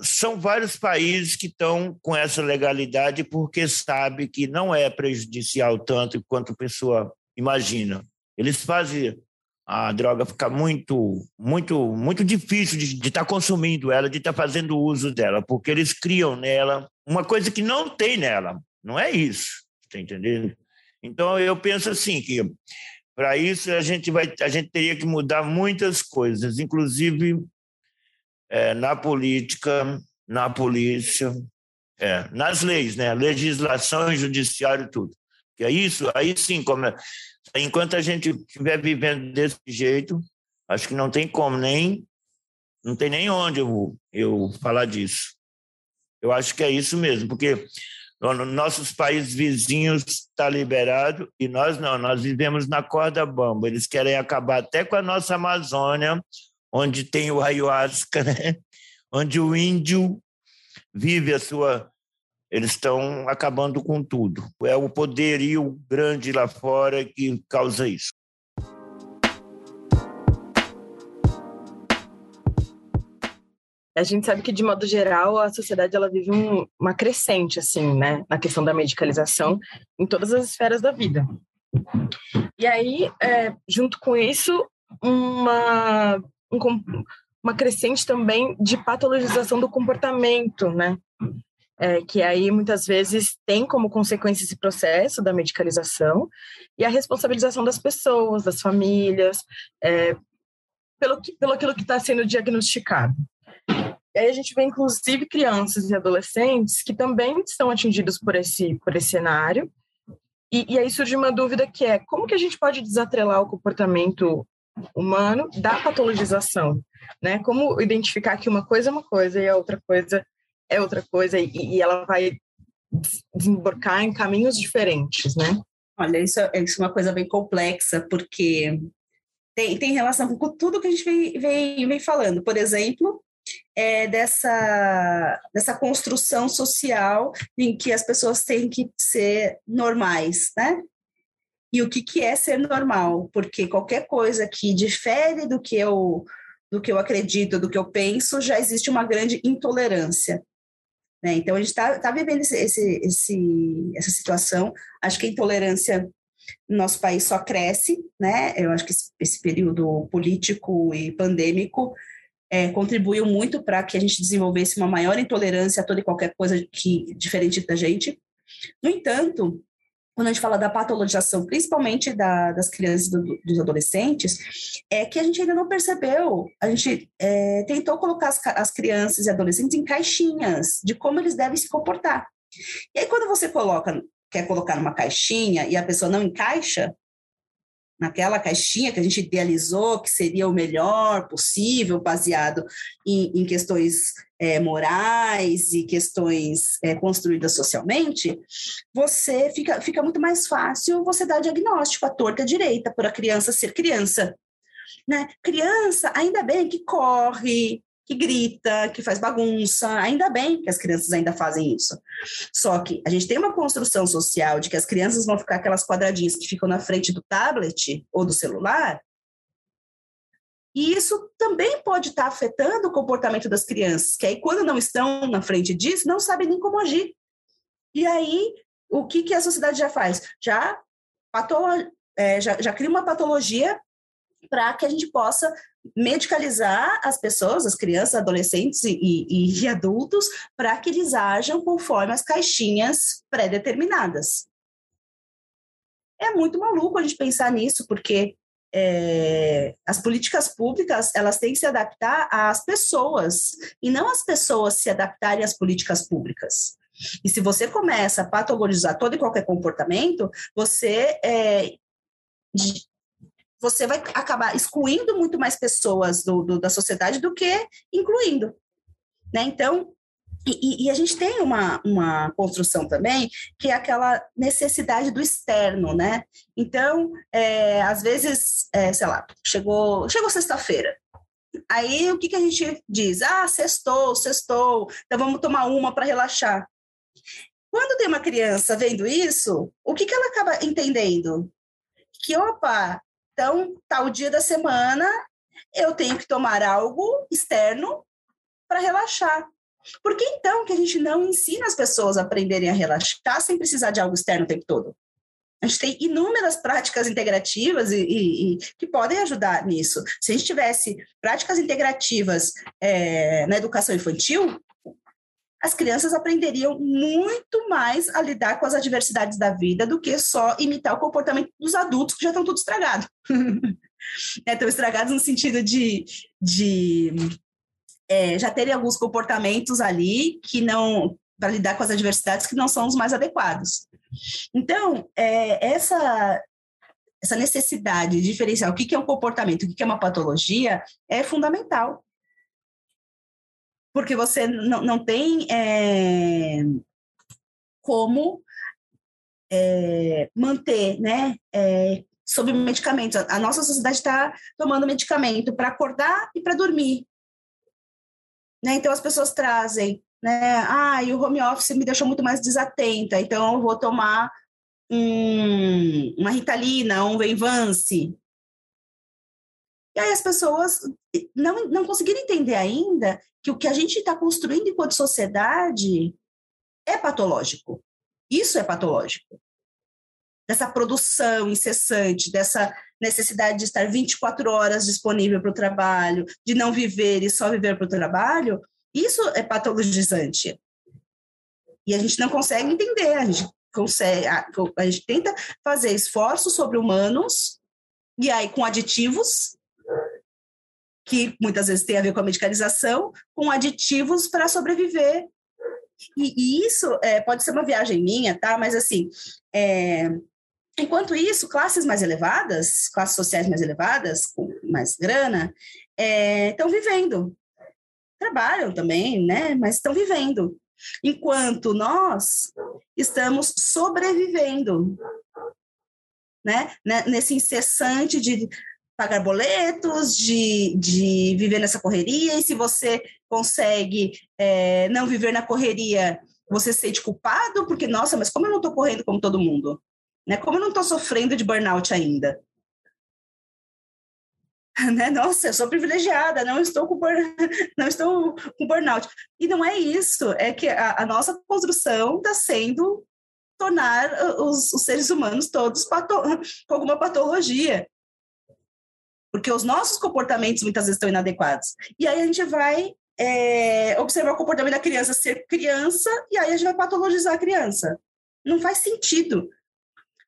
são vários países que estão com essa legalidade porque sabe que não é prejudicial tanto quanto a pessoa imagina. Eles fazem a droga ficar muito, muito, muito difícil de estar tá consumindo ela, de estar tá fazendo uso dela, porque eles criam nela uma coisa que não tem nela. Não é isso, está entendendo? Então eu penso assim que para isso a gente vai, a gente teria que mudar muitas coisas, inclusive é, na política, na polícia, é, nas leis, né? Legislação, judiciário, tudo. Que é isso, aí sim, como é, enquanto a gente estiver vivendo desse jeito, acho que não tem como nem não tem nem onde eu, eu falar disso. Eu acho que é isso mesmo, porque nossos países vizinhos está liberado e nós não, nós vivemos na corda bamba. Eles querem acabar até com a nossa Amazônia, onde tem o ayahuasca, né? onde o índio vive a sua. Eles estão acabando com tudo. É o poderio grande lá fora que causa isso. A gente sabe que de modo geral a sociedade ela vive um, uma crescente assim, né, na questão da medicalização em todas as esferas da vida. E aí, é, junto com isso, uma um, uma crescente também de patologização do comportamento, né? É, que aí muitas vezes tem como consequência esse processo da medicalização e a responsabilização das pessoas, das famílias, é, pelo, pelo aquilo que está sendo diagnosticado. E aí a gente vê, inclusive, crianças e adolescentes que também estão atingidos por esse, por esse cenário. E, e aí surge uma dúvida que é como que a gente pode desatrelar o comportamento humano da patologização, né? Como identificar que uma coisa é uma coisa e a outra coisa é outra coisa e, e ela vai desembarcar em caminhos diferentes, né? Olha, isso, é, isso é uma coisa bem complexa, porque tem, tem relação com tudo que a gente vem, vem, vem falando. Por exemplo, é, dessa, dessa construção social em que as pessoas têm que ser normais, né? E o que, que é ser normal? Porque qualquer coisa que difere do que eu do que eu acredito, do que eu penso, já existe uma grande intolerância. Né? Então, a gente está tá vivendo esse, esse, esse, essa situação. Acho que a intolerância no nosso país só cresce, né? Eu acho que esse, esse período político e pandêmico é, contribuiu muito para que a gente desenvolvesse uma maior intolerância a toda e qualquer coisa que diferente da gente. No entanto, quando a gente fala da patologização, principalmente da, das crianças e do, dos adolescentes, é que a gente ainda não percebeu. A gente é, tentou colocar as, as crianças e adolescentes em caixinhas de como eles devem se comportar. E aí, quando você coloca, quer colocar numa caixinha e a pessoa não encaixa, naquela caixinha que a gente idealizou que seria o melhor possível, baseado em, em questões é, morais e questões é, construídas socialmente, você fica, fica muito mais fácil você dar diagnóstico à torta direita por a criança ser criança. Né? Criança, ainda bem que corre, que grita, que faz bagunça. Ainda bem que as crianças ainda fazem isso. Só que a gente tem uma construção social de que as crianças vão ficar aquelas quadradinhas que ficam na frente do tablet ou do celular. E isso também pode estar afetando o comportamento das crianças, que aí, quando não estão na frente disso, não sabem nem como agir. E aí, o que, que a sociedade já faz? Já, patolo, é, já, já cria uma patologia para que a gente possa medicalizar as pessoas, as crianças, adolescentes e, e, e adultos, para que eles ajam conforme as caixinhas pré-determinadas. É muito maluco a gente pensar nisso, porque é, as políticas públicas elas têm que se adaptar às pessoas e não as pessoas se adaptarem às políticas públicas. E se você começa a patologizar todo e qualquer comportamento, você é, você vai acabar excluindo muito mais pessoas do, do, da sociedade do que incluindo. Né? Então, e, e, a gente tem uma, uma construção também que é aquela necessidade do externo, né? Então, é, às vezes, é, sei lá, chegou, chegou sexta-feira. Aí o que, que a gente diz? Ah, sextou, sextou, então vamos tomar uma para relaxar. Quando tem uma criança vendo isso, o que, que ela acaba entendendo? Que, opa, então, tal dia da semana, eu tenho que tomar algo externo para relaxar. Por que então que a gente não ensina as pessoas a aprenderem a relaxar sem precisar de algo externo o tempo todo? A gente tem inúmeras práticas integrativas e, e, e que podem ajudar nisso. Se a gente tivesse práticas integrativas é, na educação infantil, as crianças aprenderiam muito mais a lidar com as adversidades da vida do que só imitar o comportamento dos adultos que já estão tudo estragados. é, estão estragados no sentido de, de é, já terem alguns comportamentos ali que não para lidar com as adversidades que não são os mais adequados. Então, é, essa essa necessidade de diferenciar o que é um comportamento, o que é uma patologia, é fundamental porque você não, tem é, como é, manter, né, é, sob medicamentos. A nossa sociedade está tomando medicamento para acordar e para dormir. Né? Então, as pessoas trazem, né, ah, e o home office me deixou muito mais desatenta, então eu vou tomar um, uma Ritalina, um Venvance. E aí as pessoas não, não conseguiram entender ainda que o que a gente está construindo enquanto sociedade é patológico. Isso é patológico. Dessa produção incessante, dessa necessidade de estar 24 horas disponível para o trabalho, de não viver e só viver para o trabalho, isso é patologizante. E a gente não consegue entender, a gente consegue, a, a gente tenta fazer esforços sobre humanos, e aí com aditivos, que muitas vezes tem a ver com a medicalização, com aditivos para sobreviver. E, e isso é, pode ser uma viagem minha, tá? Mas assim, é, enquanto isso, classes mais elevadas, classes sociais mais elevadas, com mais grana, estão é, vivendo. Trabalham também, né? Mas estão vivendo. Enquanto nós estamos sobrevivendo, né? Nesse incessante de pagar boletos, de, de viver nessa correria, e se você consegue é, não viver na correria, você se sente culpado, porque, nossa, mas como eu não estou correndo como todo mundo? Né? Como eu não estou sofrendo de burnout ainda? Né? Nossa, eu sou privilegiada, não estou com burn... não estou com burnout. E não é isso, é que a, a nossa construção está sendo tornar os, os, seres humanos todos pato... com alguma patologia porque os nossos comportamentos muitas vezes estão inadequados. E aí a gente vai é, observar o comportamento da criança ser criança, e aí a gente vai patologizar a criança. Não faz sentido.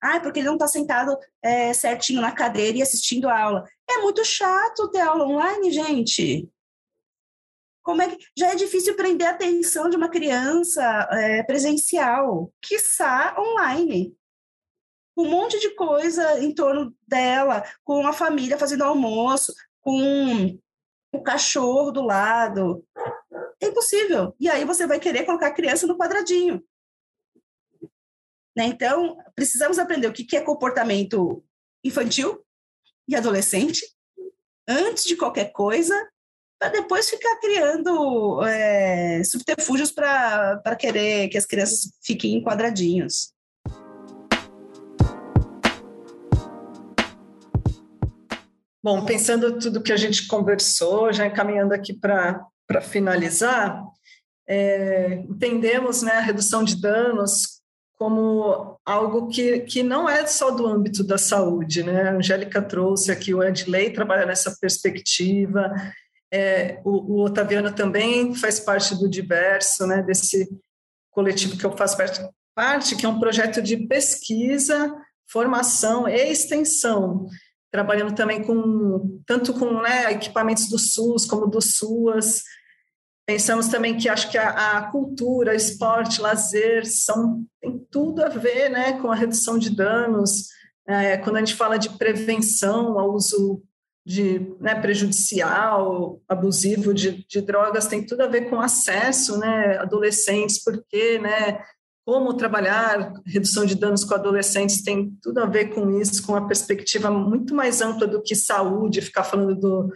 Ah, porque ele não está sentado é, certinho na cadeira e assistindo a aula. É muito chato ter aula online, gente. Como é que já é difícil prender a atenção de uma criança é, presencial, quiçá online um monte de coisa em torno dela, com a família fazendo almoço, com o cachorro do lado. É impossível. E aí você vai querer colocar a criança no quadradinho. Né? Então, precisamos aprender o que é comportamento infantil e adolescente, antes de qualquer coisa, para depois ficar criando é, subterfúgios para querer que as crianças fiquem em quadradinhos. Bom, pensando tudo que a gente conversou, já encaminhando aqui para finalizar, é, entendemos né, a redução de danos como algo que, que não é só do âmbito da saúde, né? A Angélica trouxe aqui, o Edley trabalha nessa perspectiva, é, o, o, Otaviano também faz parte do Diverso, né? Desse coletivo que eu faço parte, parte, que é um projeto de pesquisa, formação e extensão, trabalhando também com tanto com né, equipamentos do SUS como do SUAS, Pensamos também que acho que a, a cultura, esporte, lazer são tem tudo a ver, né, com a redução de danos. É, quando a gente fala de prevenção ao uso de né, prejudicial, abusivo de, de, drogas, tem tudo a ver com acesso, né, adolescentes, porque, né, como trabalhar redução de danos com adolescentes tem tudo a ver com isso, com uma perspectiva muito mais ampla do que saúde, ficar falando do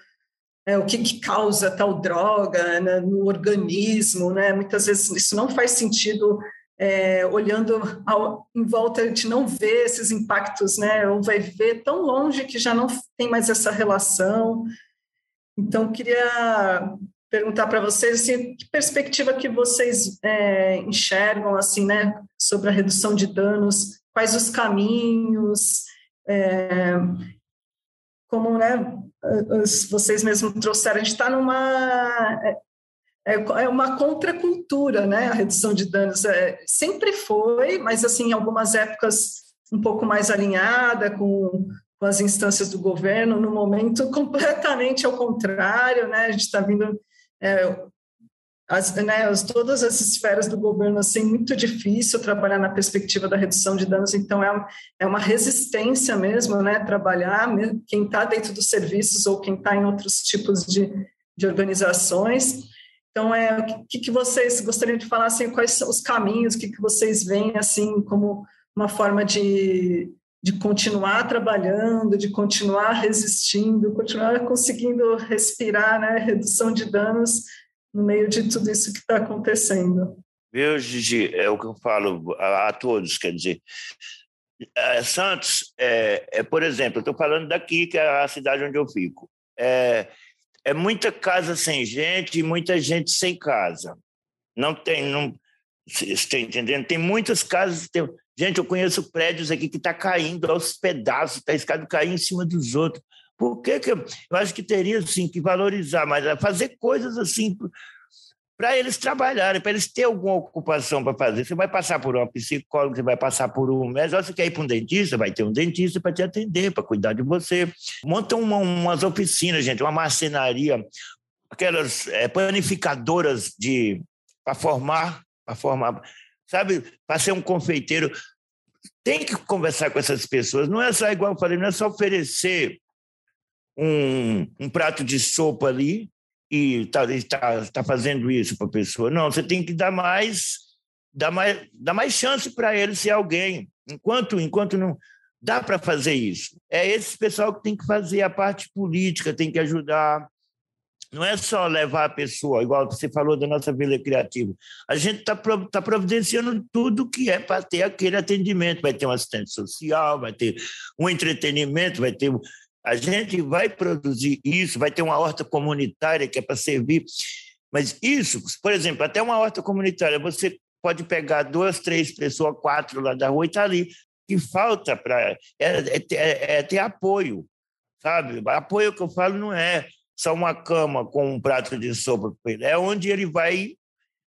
é, o que, que, causa tal droga né, no organismo, né? Muitas vezes isso não faz sentido é, olhando ao, em volta, a gente não vê esses impactos, né? Ou vai ver tão longe que já não tem mais essa relação. Então, queria perguntar para vocês assim, que perspectiva que vocês é, enxergam assim, né, sobre a redução de danos, quais os caminhos, é, como né, vocês mesmos trouxeram, a gente está numa é, é, é uma contracultura, né? A redução de danos é, sempre foi, mas assim, em algumas épocas um pouco mais alinhada com, com as instâncias do governo, no momento completamente ao contrário, né? A gente está vindo é, as, né, as, todas as esferas do governo, assim, muito difícil trabalhar na perspectiva da redução de danos, então é, é uma resistência mesmo, né, trabalhar, quem está dentro dos serviços ou quem está em outros tipos de, de organizações. Então, é, o que, que vocês gostariam de falar, assim, quais são os caminhos, o que, que vocês veem, assim, como uma forma de, de continuar trabalhando, de continuar resistindo, continuar conseguindo respirar, né, redução de danos, no meio de tudo isso que está acontecendo. Viu, Gigi, é o que eu falo a, a todos, quer dizer, é, Santos, é, é, por exemplo, estou falando daqui, que é a cidade onde eu fico, é, é muita casa sem gente e muita gente sem casa. Não tem, não, você está entendendo? Tem muitas casas, tem, gente, eu conheço prédios aqui que está caindo aos pedaços, está escado cair em cima dos outros. Por que, que eu, eu acho que teria sim que valorizar, mas fazer coisas assim para eles trabalharem, para eles terem alguma ocupação para fazer. Você vai passar por uma psicóloga, você vai passar por um médico, você quer ir para um dentista, vai ter um dentista para te atender, para cuidar de você. Monta uma, umas oficinas, gente, uma marcenaria, aquelas é, panificadoras de para formar, para formar, sabe, para ser um confeiteiro. Tem que conversar com essas pessoas, não é só igual eu falei, não é só oferecer um, um prato de sopa ali e está tá, tá fazendo isso para a pessoa. Não, você tem que dar mais, dar mais, dar mais chance para ele ser alguém. Enquanto, enquanto não dá para fazer isso. É esse pessoal que tem que fazer a parte política, tem que ajudar. Não é só levar a pessoa, igual você falou da nossa vila criativa. A gente está tá providenciando tudo que é para ter aquele atendimento. Vai ter um assistente social, vai ter um entretenimento, vai ter a gente vai produzir isso, vai ter uma horta comunitária que é para servir. Mas isso, por exemplo, até uma horta comunitária, você pode pegar duas, três pessoas, quatro lá da rua e está ali. Que falta para. É, é, é, é, ter apoio, sabe? Apoio que eu falo não é só uma cama com um prato de sopa para ele, é onde ele vai.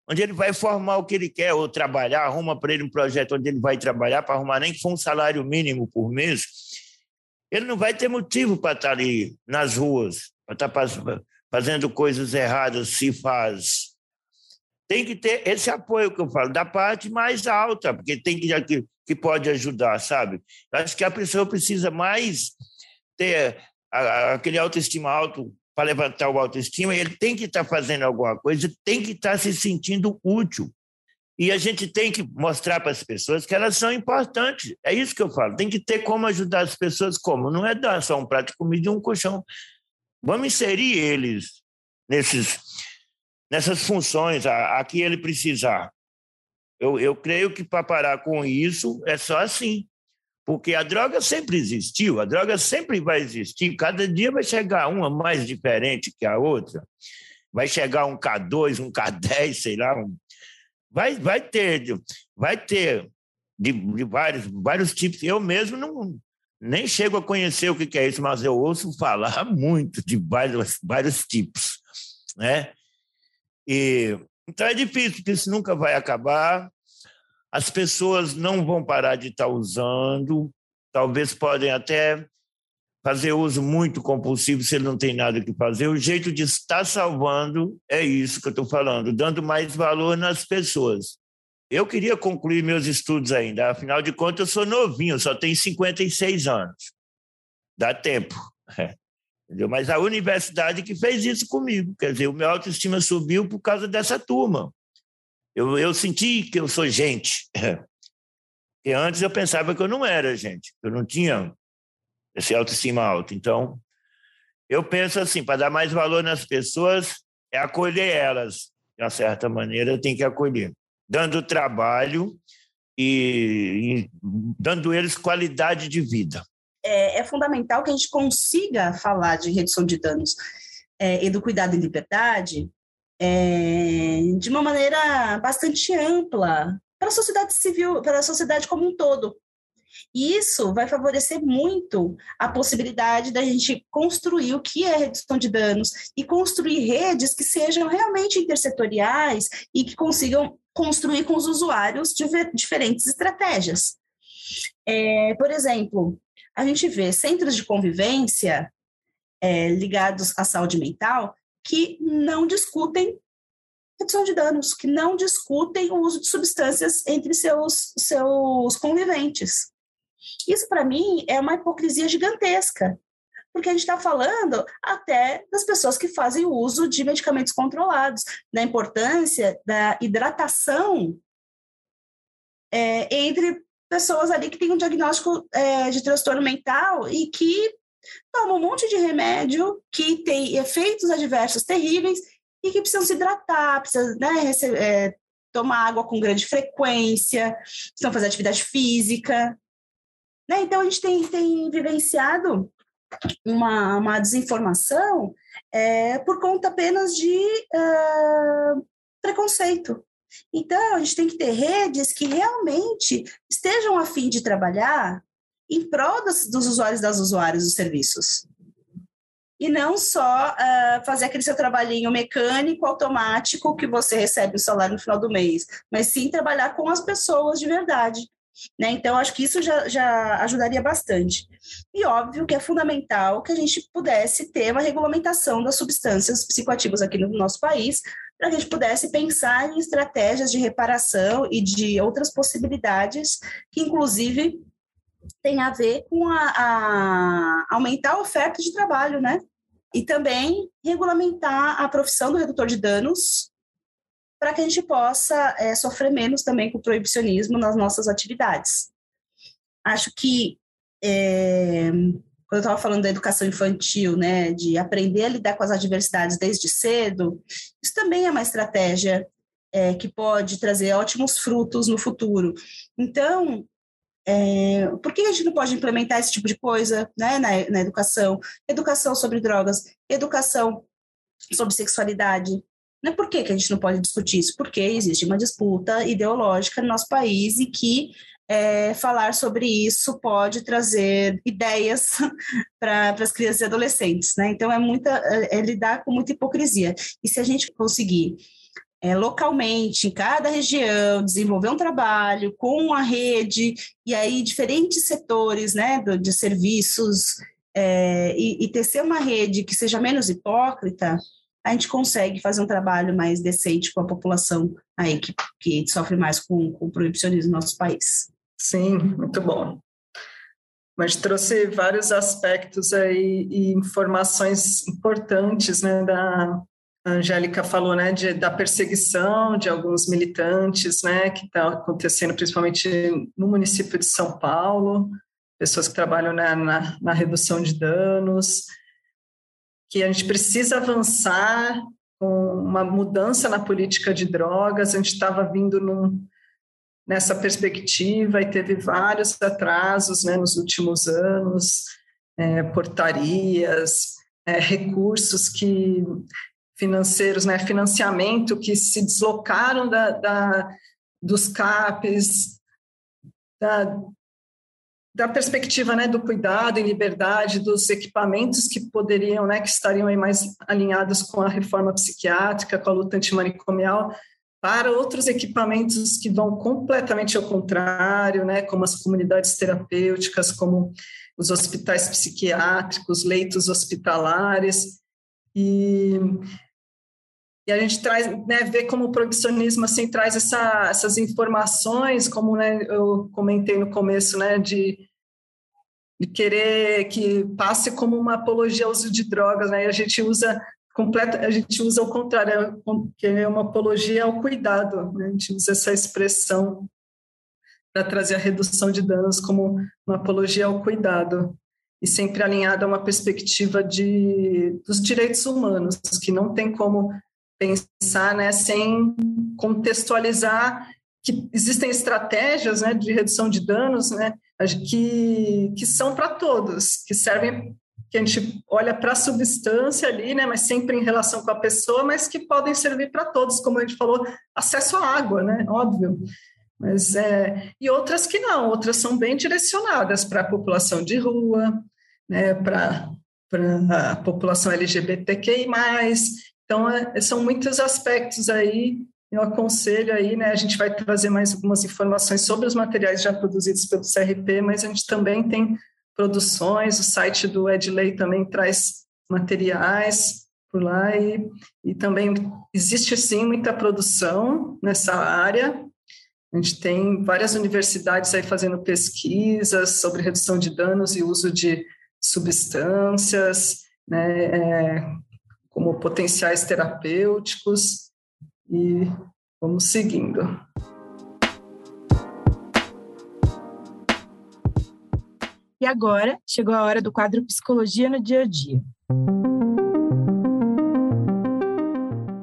Onde ele vai formar o que ele quer, ou trabalhar, arruma para ele um projeto onde ele vai trabalhar, para arrumar nem que for um salário mínimo por mês, ele não vai ter motivo para estar ali nas ruas, para estar fazendo coisas erradas, se faz. Tem que ter esse apoio que eu falo, da parte mais alta, porque tem que, que, que pode ajudar, sabe? Acho que a pessoa precisa mais ter aquele autoestima alto para levantar o autoestima, ele tem que estar fazendo alguma coisa, tem que estar se sentindo útil. E a gente tem que mostrar para as pessoas que elas são importantes. É isso que eu falo. Tem que ter como ajudar as pessoas, como? Não é dar só um prato de comida e um colchão. Vamos inserir eles nesses, nessas funções a, a que ele precisar. Eu, eu creio que para parar com isso é só assim. Porque a droga sempre existiu, a droga sempre vai existir. Cada dia vai chegar uma mais diferente que a outra. Vai chegar um K2, um K10, sei lá, um Vai, vai ter, vai ter de, de vários, vários tipos. Eu mesmo não, nem chego a conhecer o que é isso, mas eu ouço falar muito de vários, vários tipos, né? E, então é difícil, porque isso nunca vai acabar. As pessoas não vão parar de estar usando, talvez podem até fazer uso muito compulsivo se ele não tem nada que fazer. O jeito de estar salvando é isso que eu estou falando, dando mais valor nas pessoas. Eu queria concluir meus estudos ainda, afinal de contas, eu sou novinho, só tenho 56 anos. Dá tempo. Entendeu? Mas a universidade que fez isso comigo, quer dizer, o meu autoestima subiu por causa dessa turma. Eu, eu senti que eu sou gente. E antes eu pensava que eu não era gente, eu não tinha esse autoestima alto. Então, eu penso assim, para dar mais valor nas pessoas, é acolher elas. De uma certa maneira, tem que acolher dando trabalho e, e dando eles qualidade de vida. É, é, fundamental que a gente consiga falar de redução de danos é, e do cuidado em liberdade é, de uma maneira bastante ampla para a sociedade civil, para a sociedade como um todo. E isso vai favorecer muito a possibilidade da gente construir o que é redução de danos e construir redes que sejam realmente intersetoriais e que consigam construir com os usuários diferentes estratégias. É, por exemplo, a gente vê centros de convivência é, ligados à saúde mental que não discutem redução de danos, que não discutem o uso de substâncias entre seus, seus conviventes. Isso, para mim, é uma hipocrisia gigantesca, porque a gente está falando até das pessoas que fazem uso de medicamentos controlados, da importância da hidratação é, entre pessoas ali que têm um diagnóstico é, de transtorno mental e que tomam um monte de remédio que tem efeitos adversos terríveis e que precisam se hidratar, precisam né, receber, é, tomar água com grande frequência, precisam fazer atividade física. Né? Então, a gente tem, tem vivenciado uma, uma desinformação é, por conta apenas de uh, preconceito. Então, a gente tem que ter redes que realmente estejam a fim de trabalhar em prol dos, dos usuários e das usuárias dos serviços. E não só uh, fazer aquele seu trabalhinho mecânico, automático, que você recebe o salário no final do mês, mas sim trabalhar com as pessoas de verdade. Né? Então, acho que isso já, já ajudaria bastante. E óbvio que é fundamental que a gente pudesse ter uma regulamentação das substâncias psicoativas aqui no nosso país, para que a gente pudesse pensar em estratégias de reparação e de outras possibilidades, que inclusive tem a ver com a, a aumentar a oferta de trabalho, né? E também regulamentar a profissão do redutor de danos para que a gente possa é, sofrer menos também com o proibicionismo nas nossas atividades. Acho que é, quando eu estava falando da educação infantil, né, de aprender a lidar com as adversidades desde cedo, isso também é uma estratégia é, que pode trazer ótimos frutos no futuro. Então, é, por que a gente não pode implementar esse tipo de coisa né, na, na educação? Educação sobre drogas, educação sobre sexualidade, né? Por que, que a gente não pode discutir isso? Porque existe uma disputa ideológica no nosso país e que é, falar sobre isso pode trazer ideias para as crianças e adolescentes, né? Então é muita é, é, lidar com muita hipocrisia. E se a gente conseguir é, localmente, em cada região, desenvolver um trabalho com a rede e aí diferentes setores, né, do, de serviços é, e, e tecer uma rede que seja menos hipócrita, a gente consegue fazer um trabalho mais decente com a população aí que, que sofre mais com, com o proibicionismo no nosso país. Sim, muito bom. Mas trouxe vários aspectos aí e informações importantes, né, da a Angélica falou, né, de, da perseguição de alguns militantes, né, que está acontecendo principalmente no município de São Paulo, pessoas que trabalham né, na, na redução de danos, que a gente precisa avançar com uma mudança na política de drogas. A gente estava vindo num, nessa perspectiva e teve vários atrasos né, nos últimos anos, é, portarias, é, recursos que financeiros, né, financiamento que se deslocaram da, da dos CAPs da, da perspectiva né, do cuidado e liberdade dos equipamentos que poderiam, né, que estariam aí mais alinhados com a reforma psiquiátrica, com a luta antimanicomial, para outros equipamentos que vão completamente ao contrário, né, como as comunidades terapêuticas, como os hospitais psiquiátricos, leitos hospitalares, e, e a gente traz, né, vê como o proibicionismo assim traz essa, essas informações, como né, eu comentei no começo, né, de, de querer que passe como uma apologia ao uso de drogas, né, e a gente usa completa, a gente usa o contrário, que é uma apologia ao cuidado, né, a gente usa essa expressão para trazer a redução de danos como uma apologia ao cuidado e sempre alinhada a uma perspectiva de, dos direitos humanos, que não tem como pensar né, sem contextualizar que existem estratégias né, de redução de danos né, que, que são para todos, que servem, que a gente olha para a substância ali, né, mas sempre em relação com a pessoa, mas que podem servir para todos, como a gente falou, acesso à água, né, óbvio. Mas, é, e outras que não, outras são bem direcionadas para a população de rua, né, para a população LGBTQI+, então, é, são muitos aspectos aí, eu aconselho aí, né, a gente vai trazer mais algumas informações sobre os materiais já produzidos pelo CRP, mas a gente também tem produções, o site do Edley também traz materiais por lá e, e também existe sim muita produção nessa área. A gente tem várias universidades aí fazendo pesquisas sobre redução de danos e uso de substâncias, né, é, como potenciais terapêuticos e vamos seguindo. E agora chegou a hora do quadro Psicologia no Dia a Dia.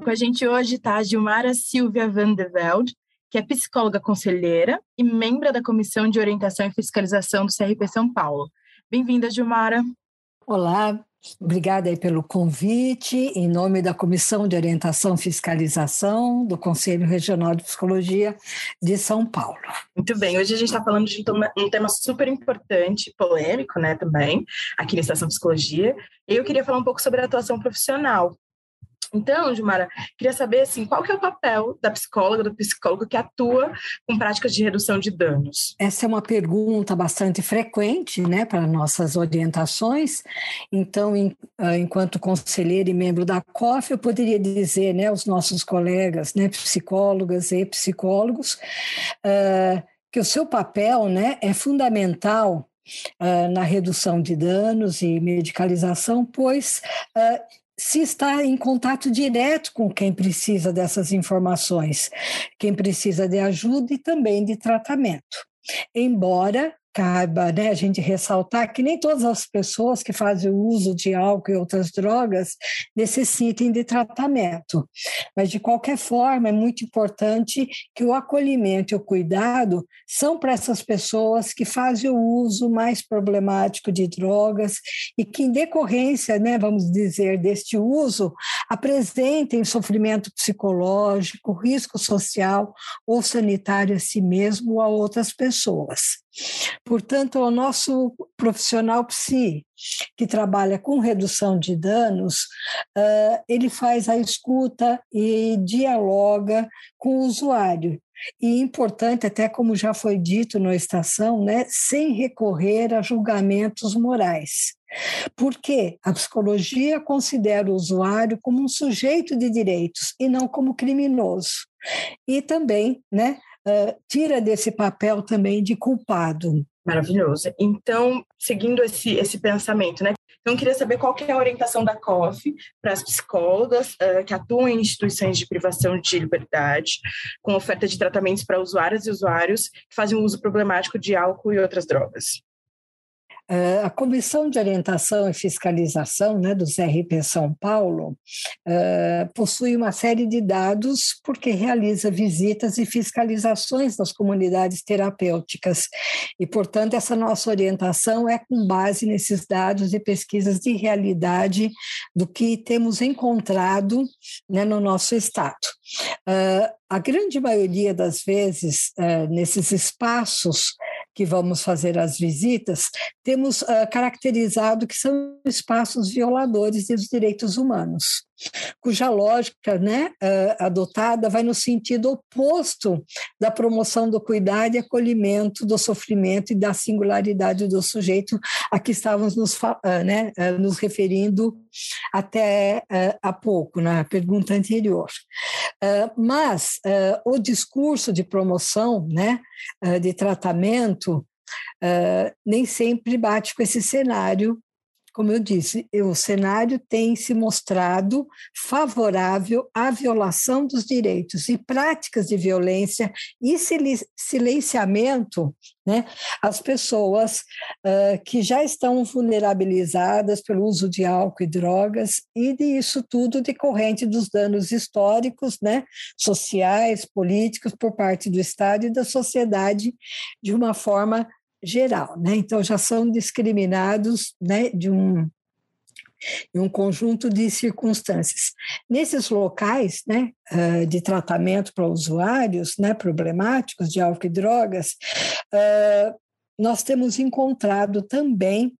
Com a gente hoje está a Gilmara Silvia van der Velde, que é psicóloga conselheira e membro da Comissão de Orientação e Fiscalização do CRP São Paulo. Bem-vinda, Gilmara. Olá, Obrigada aí pelo convite, em nome da Comissão de Orientação e Fiscalização do Conselho Regional de Psicologia de São Paulo. Muito bem, hoje a gente está falando de um tema super importante, polêmico, né, também, aqui na Estação Psicologia. Eu queria falar um pouco sobre a atuação profissional então, Gilmara, queria saber assim, qual que é o papel da psicóloga, do psicólogo que atua com práticas de redução de danos? Essa é uma pergunta bastante frequente, né, para nossas orientações. Então, em, ah, enquanto conselheira e membro da COF, eu poderia dizer, né, aos nossos colegas, né, psicólogas e psicólogos, uh, que o seu papel, né, é fundamental Uh, na redução de danos e medicalização, pois se está em contato direto com quem precisa dessas informações, quem precisa de ajuda e também de tratamento. Embora caiba né, a gente ressaltar que nem todas as pessoas que fazem uso de álcool e outras drogas necessitem de tratamento. Mas, de qualquer forma, é muito importante que o acolhimento e o cuidado são para essas pessoas que fazem o uso mais problemático de drogas e que, em decorrência, né, vamos dizer, deste uso, apresentem sofrimento psicológico, risco social ou sanitário a si mesmo ou a outras pessoas. Portanto, o nosso profissional psi, que trabalha com redução de danos, uh, ele faz a escuta e dialoga com o usuário. E importante, até como já foi dito na estação, né, sem recorrer a julgamentos morais. Porque a psicologia considera o usuário como um sujeito de direitos e não como criminoso. E também né, uh, tira desse papel também de culpado. Maravilhoso. Então, seguindo esse, esse pensamento, né? Então, queria saber qual que é a orientação da COF para as psicólogas uh, que atuam em instituições de privação de liberdade, com oferta de tratamentos para usuárias e usuários que fazem uso problemático de álcool e outras drogas. Uh, a Comissão de Orientação e Fiscalização né, do CRP São Paulo uh, possui uma série de dados porque realiza visitas e fiscalizações das comunidades terapêuticas. E, portanto, essa nossa orientação é com base nesses dados e pesquisas de realidade do que temos encontrado né, no nosso estado. Uh, a grande maioria das vezes, nesses espaços que vamos fazer as visitas, temos uh, caracterizado que são espaços violadores dos direitos humanos, cuja lógica né, uh, adotada vai no sentido oposto da promoção do cuidado e acolhimento do sofrimento e da singularidade do sujeito a que estávamos nos, uh, né, nos referindo até há pouco, na pergunta anterior. mas o discurso de promoção, né, de tratamento, uh, nem sempre bate com esse cenário. Como eu disse, o cenário tem se mostrado favorável à violação dos direitos e práticas de violência e silenciamento né, as pessoas uh, que já estão vulnerabilizadas pelo uso de álcool e drogas, e disso tudo decorrente dos danos históricos, né, sociais, políticos, por parte do Estado e da sociedade de uma forma geral, né? Então já são discriminados, né, de um um conjunto de circunstâncias. Nesses locais né, de tratamento para usuários né, problemáticos de álcool e drogas, nós temos encontrado também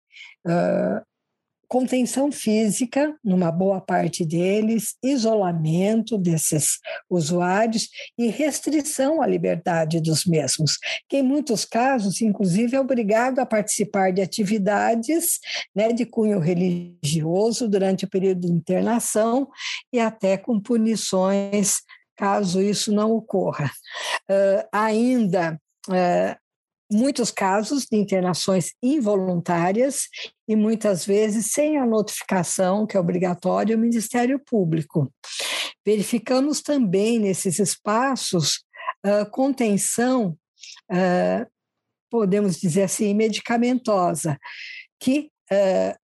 contenção física, numa boa parte deles, isolamento desses usuários e restrição à liberdade dos mesmos, que em muitos casos, inclusive, é obrigado a participar de atividades né, de cunho religioso durante o período de internação e até com punições caso isso não ocorra. Uh, ainda muitos casos de internações involuntárias e muitas vezes sem a notificação, que é obrigatória, ao Ministério Público. Verificamos também nesses espaços uh, contenção, uh, podemos dizer assim, medicamentosa, que uh,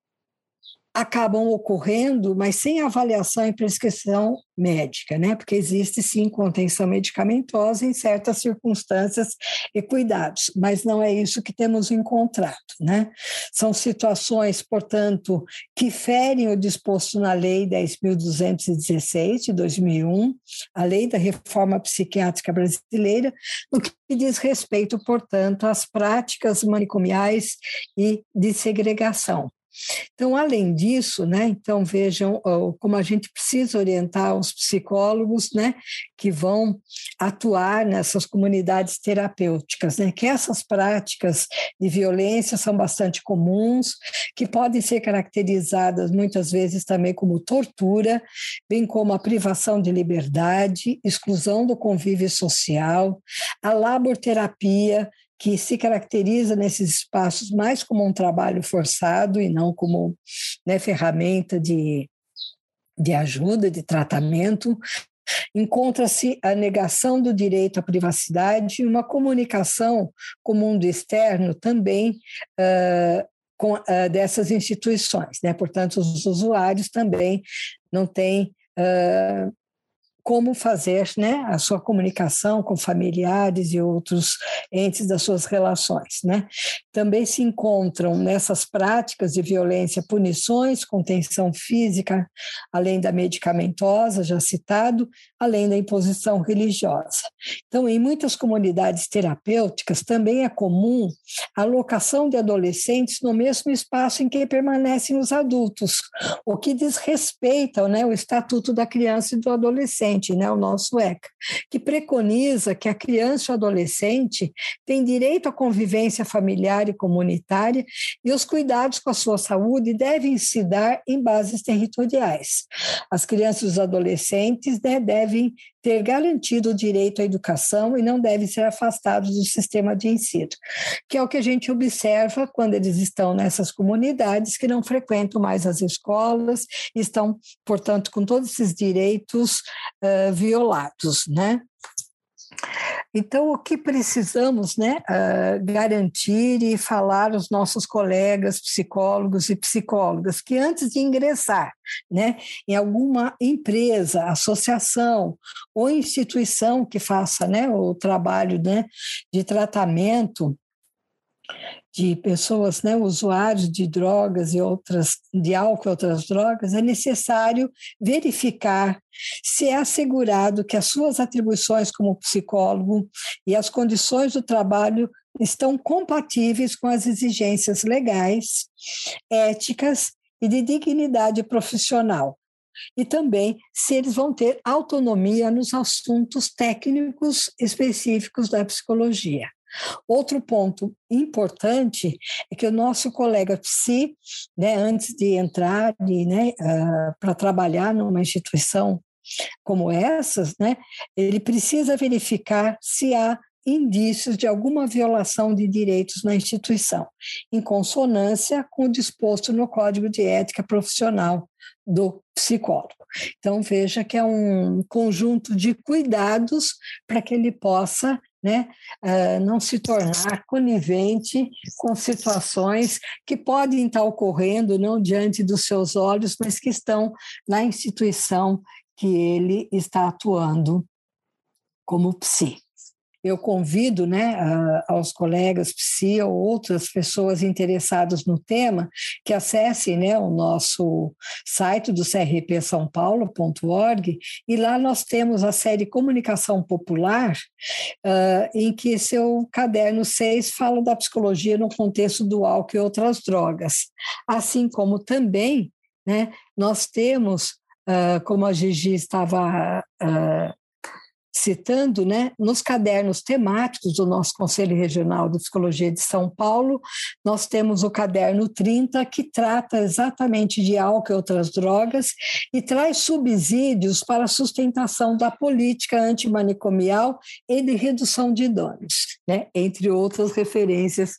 acabam ocorrendo, mas sem avaliação e prescrição médica, né? Porque existe sim contenção medicamentosa em certas circunstâncias e cuidados, mas não é isso que temos encontrado, né? São situações, portanto, que ferem o disposto na Lei 10.216 de 2001, a Lei da Reforma Psiquiátrica Brasileira, no que diz respeito, portanto, às práticas manicomiais e de segregação. Então, além disso, né, então vejam como a gente precisa orientar os psicólogos, né, que vão atuar nessas comunidades terapêuticas, né, que essas práticas de violência são bastante comuns, que podem ser caracterizadas muitas vezes também como tortura, bem como a privação de liberdade, exclusão do convívio social, a laborterapia, que se caracteriza nesses espaços mais como um trabalho forçado e não como né, ferramenta de, de ajuda, de tratamento, encontra-se a negação do direito à privacidade e uma comunicação com o mundo externo também uh, com, uh, dessas instituições. Né? Portanto, os usuários também não têm uh, como fazer né, a sua comunicação com familiares e outros entes das suas relações. Né? Também se encontram nessas práticas de violência punições, contenção física, além da medicamentosa, já citado, além da imposição religiosa. Então, em muitas comunidades terapêuticas, também é comum a alocação de adolescentes no mesmo espaço em que permanecem os adultos, o que desrespeita né, o Estatuto da Criança e do Adolescente né, o nosso ECA, que preconiza que a criança e o adolescente têm direito à convivência familiar e comunitária e os cuidados com a sua saúde devem se dar em bases territoriais. As crianças e os adolescentes né, devem ter garantido o direito à educação e não devem ser afastados do sistema de ensino, que é o que a gente observa quando eles estão nessas comunidades que não frequentam mais as escolas, estão, portanto, com todos esses direitos uh, violados, né? Então, o que precisamos né, uh, garantir e falar aos nossos colegas psicólogos e psicólogas que antes de ingressar né, em alguma empresa, associação ou instituição que faça né, o trabalho né, de tratamento de pessoas, né, usuários de drogas e outras, de álcool e outras drogas, é necessário verificar se é assegurado que as suas atribuições como psicólogo e as condições do trabalho estão compatíveis com as exigências legais, éticas e de dignidade profissional. E também se eles vão ter autonomia nos assuntos técnicos específicos da psicologia. Outro ponto importante é que o nosso colega psi, né, antes de entrar né, uh, para trabalhar numa instituição como essas, né, ele precisa verificar se há indícios de alguma violação de direitos na instituição, em consonância com o disposto no Código de Ética Profissional do psicólogo. Então, veja que é um conjunto de cuidados para que ele possa né, uh, não se tornar conivente com situações que podem estar ocorrendo não diante dos seus olhos, mas que estão na instituição que ele está atuando como psi eu convido né, aos colegas psi ou outras pessoas interessadas no tema que acessem né, o nosso site do CRP São Paulo.org e lá nós temos a série Comunicação Popular, uh, em que seu caderno 6 fala da psicologia no contexto do álcool e outras drogas. Assim como também né, nós temos, uh, como a Gigi estava uh, citando, né, nos cadernos temáticos do nosso Conselho Regional de Psicologia de São Paulo, nós temos o caderno 30, que trata exatamente de álcool e outras drogas e traz subsídios para a sustentação da política antimanicomial e de redução de danos, né, entre outras referências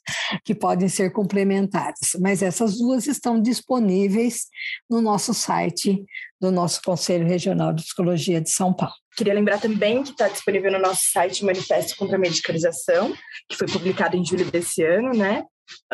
que podem ser complementares. Mas essas duas estão disponíveis no nosso site do nosso Conselho Regional de Psicologia de São Paulo. Queria lembrar também que está disponível no nosso site Manifesto contra a Medicalização, que foi publicado em julho desse ano, né?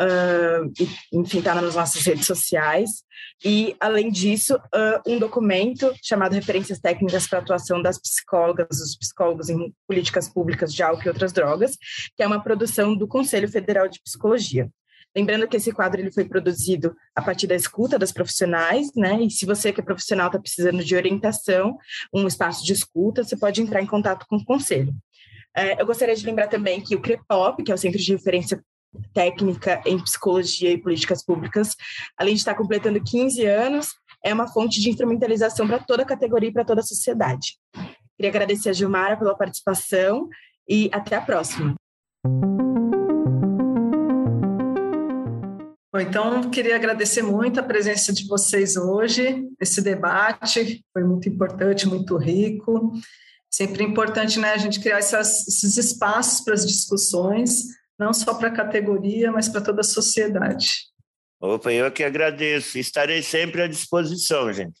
Uh, enfim, está nas nossas redes sociais. E, além disso, uh, um documento chamado Referências Técnicas para a Atuação das Psicólogas, dos Psicólogos em Políticas Públicas de Álcool e Outras Drogas, que é uma produção do Conselho Federal de Psicologia. Lembrando que esse quadro ele foi produzido a partir da escuta das profissionais, né? E se você que é profissional está precisando de orientação, um espaço de escuta, você pode entrar em contato com o conselho. É, eu gostaria de lembrar também que o CREPOP, que é o Centro de Referência Técnica em Psicologia e Políticas Públicas, além de estar completando 15 anos, é uma fonte de instrumentalização para toda a categoria e para toda a sociedade. Queria agradecer a Gilmara pela participação e até a próxima. Bom, então, queria agradecer muito a presença de vocês hoje. Esse debate foi muito importante, muito rico. Sempre importante né, a gente criar essas, esses espaços para as discussões, não só para a categoria, mas para toda a sociedade. Opa, eu que agradeço. Estarei sempre à disposição, gente.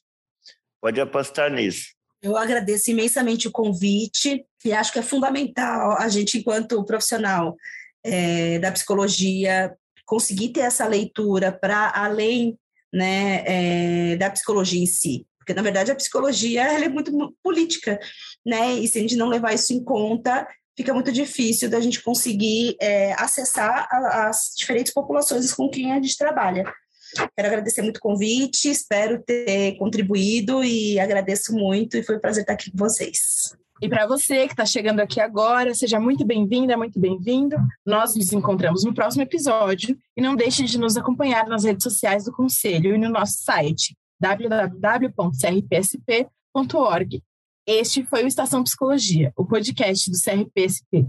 Pode apostar nisso. Eu agradeço imensamente o convite e acho que é fundamental a gente, enquanto profissional é, da psicologia, conseguir ter essa leitura para além né, é, da psicologia em si. Porque, na verdade, a psicologia é muito política, né? E se a gente não levar isso em conta, fica muito difícil da gente conseguir é, acessar a, as diferentes populações com quem a gente trabalha. Quero agradecer muito o convite, espero ter contribuído e agradeço muito e foi um prazer estar aqui com vocês. E para você que está chegando aqui agora, seja muito bem-vinda, muito bem-vindo. Nós nos encontramos no próximo episódio e não deixe de nos acompanhar nas redes sociais do Conselho e no nosso site www.crpsp.org. Este foi o Estação Psicologia, o podcast do CRPSP.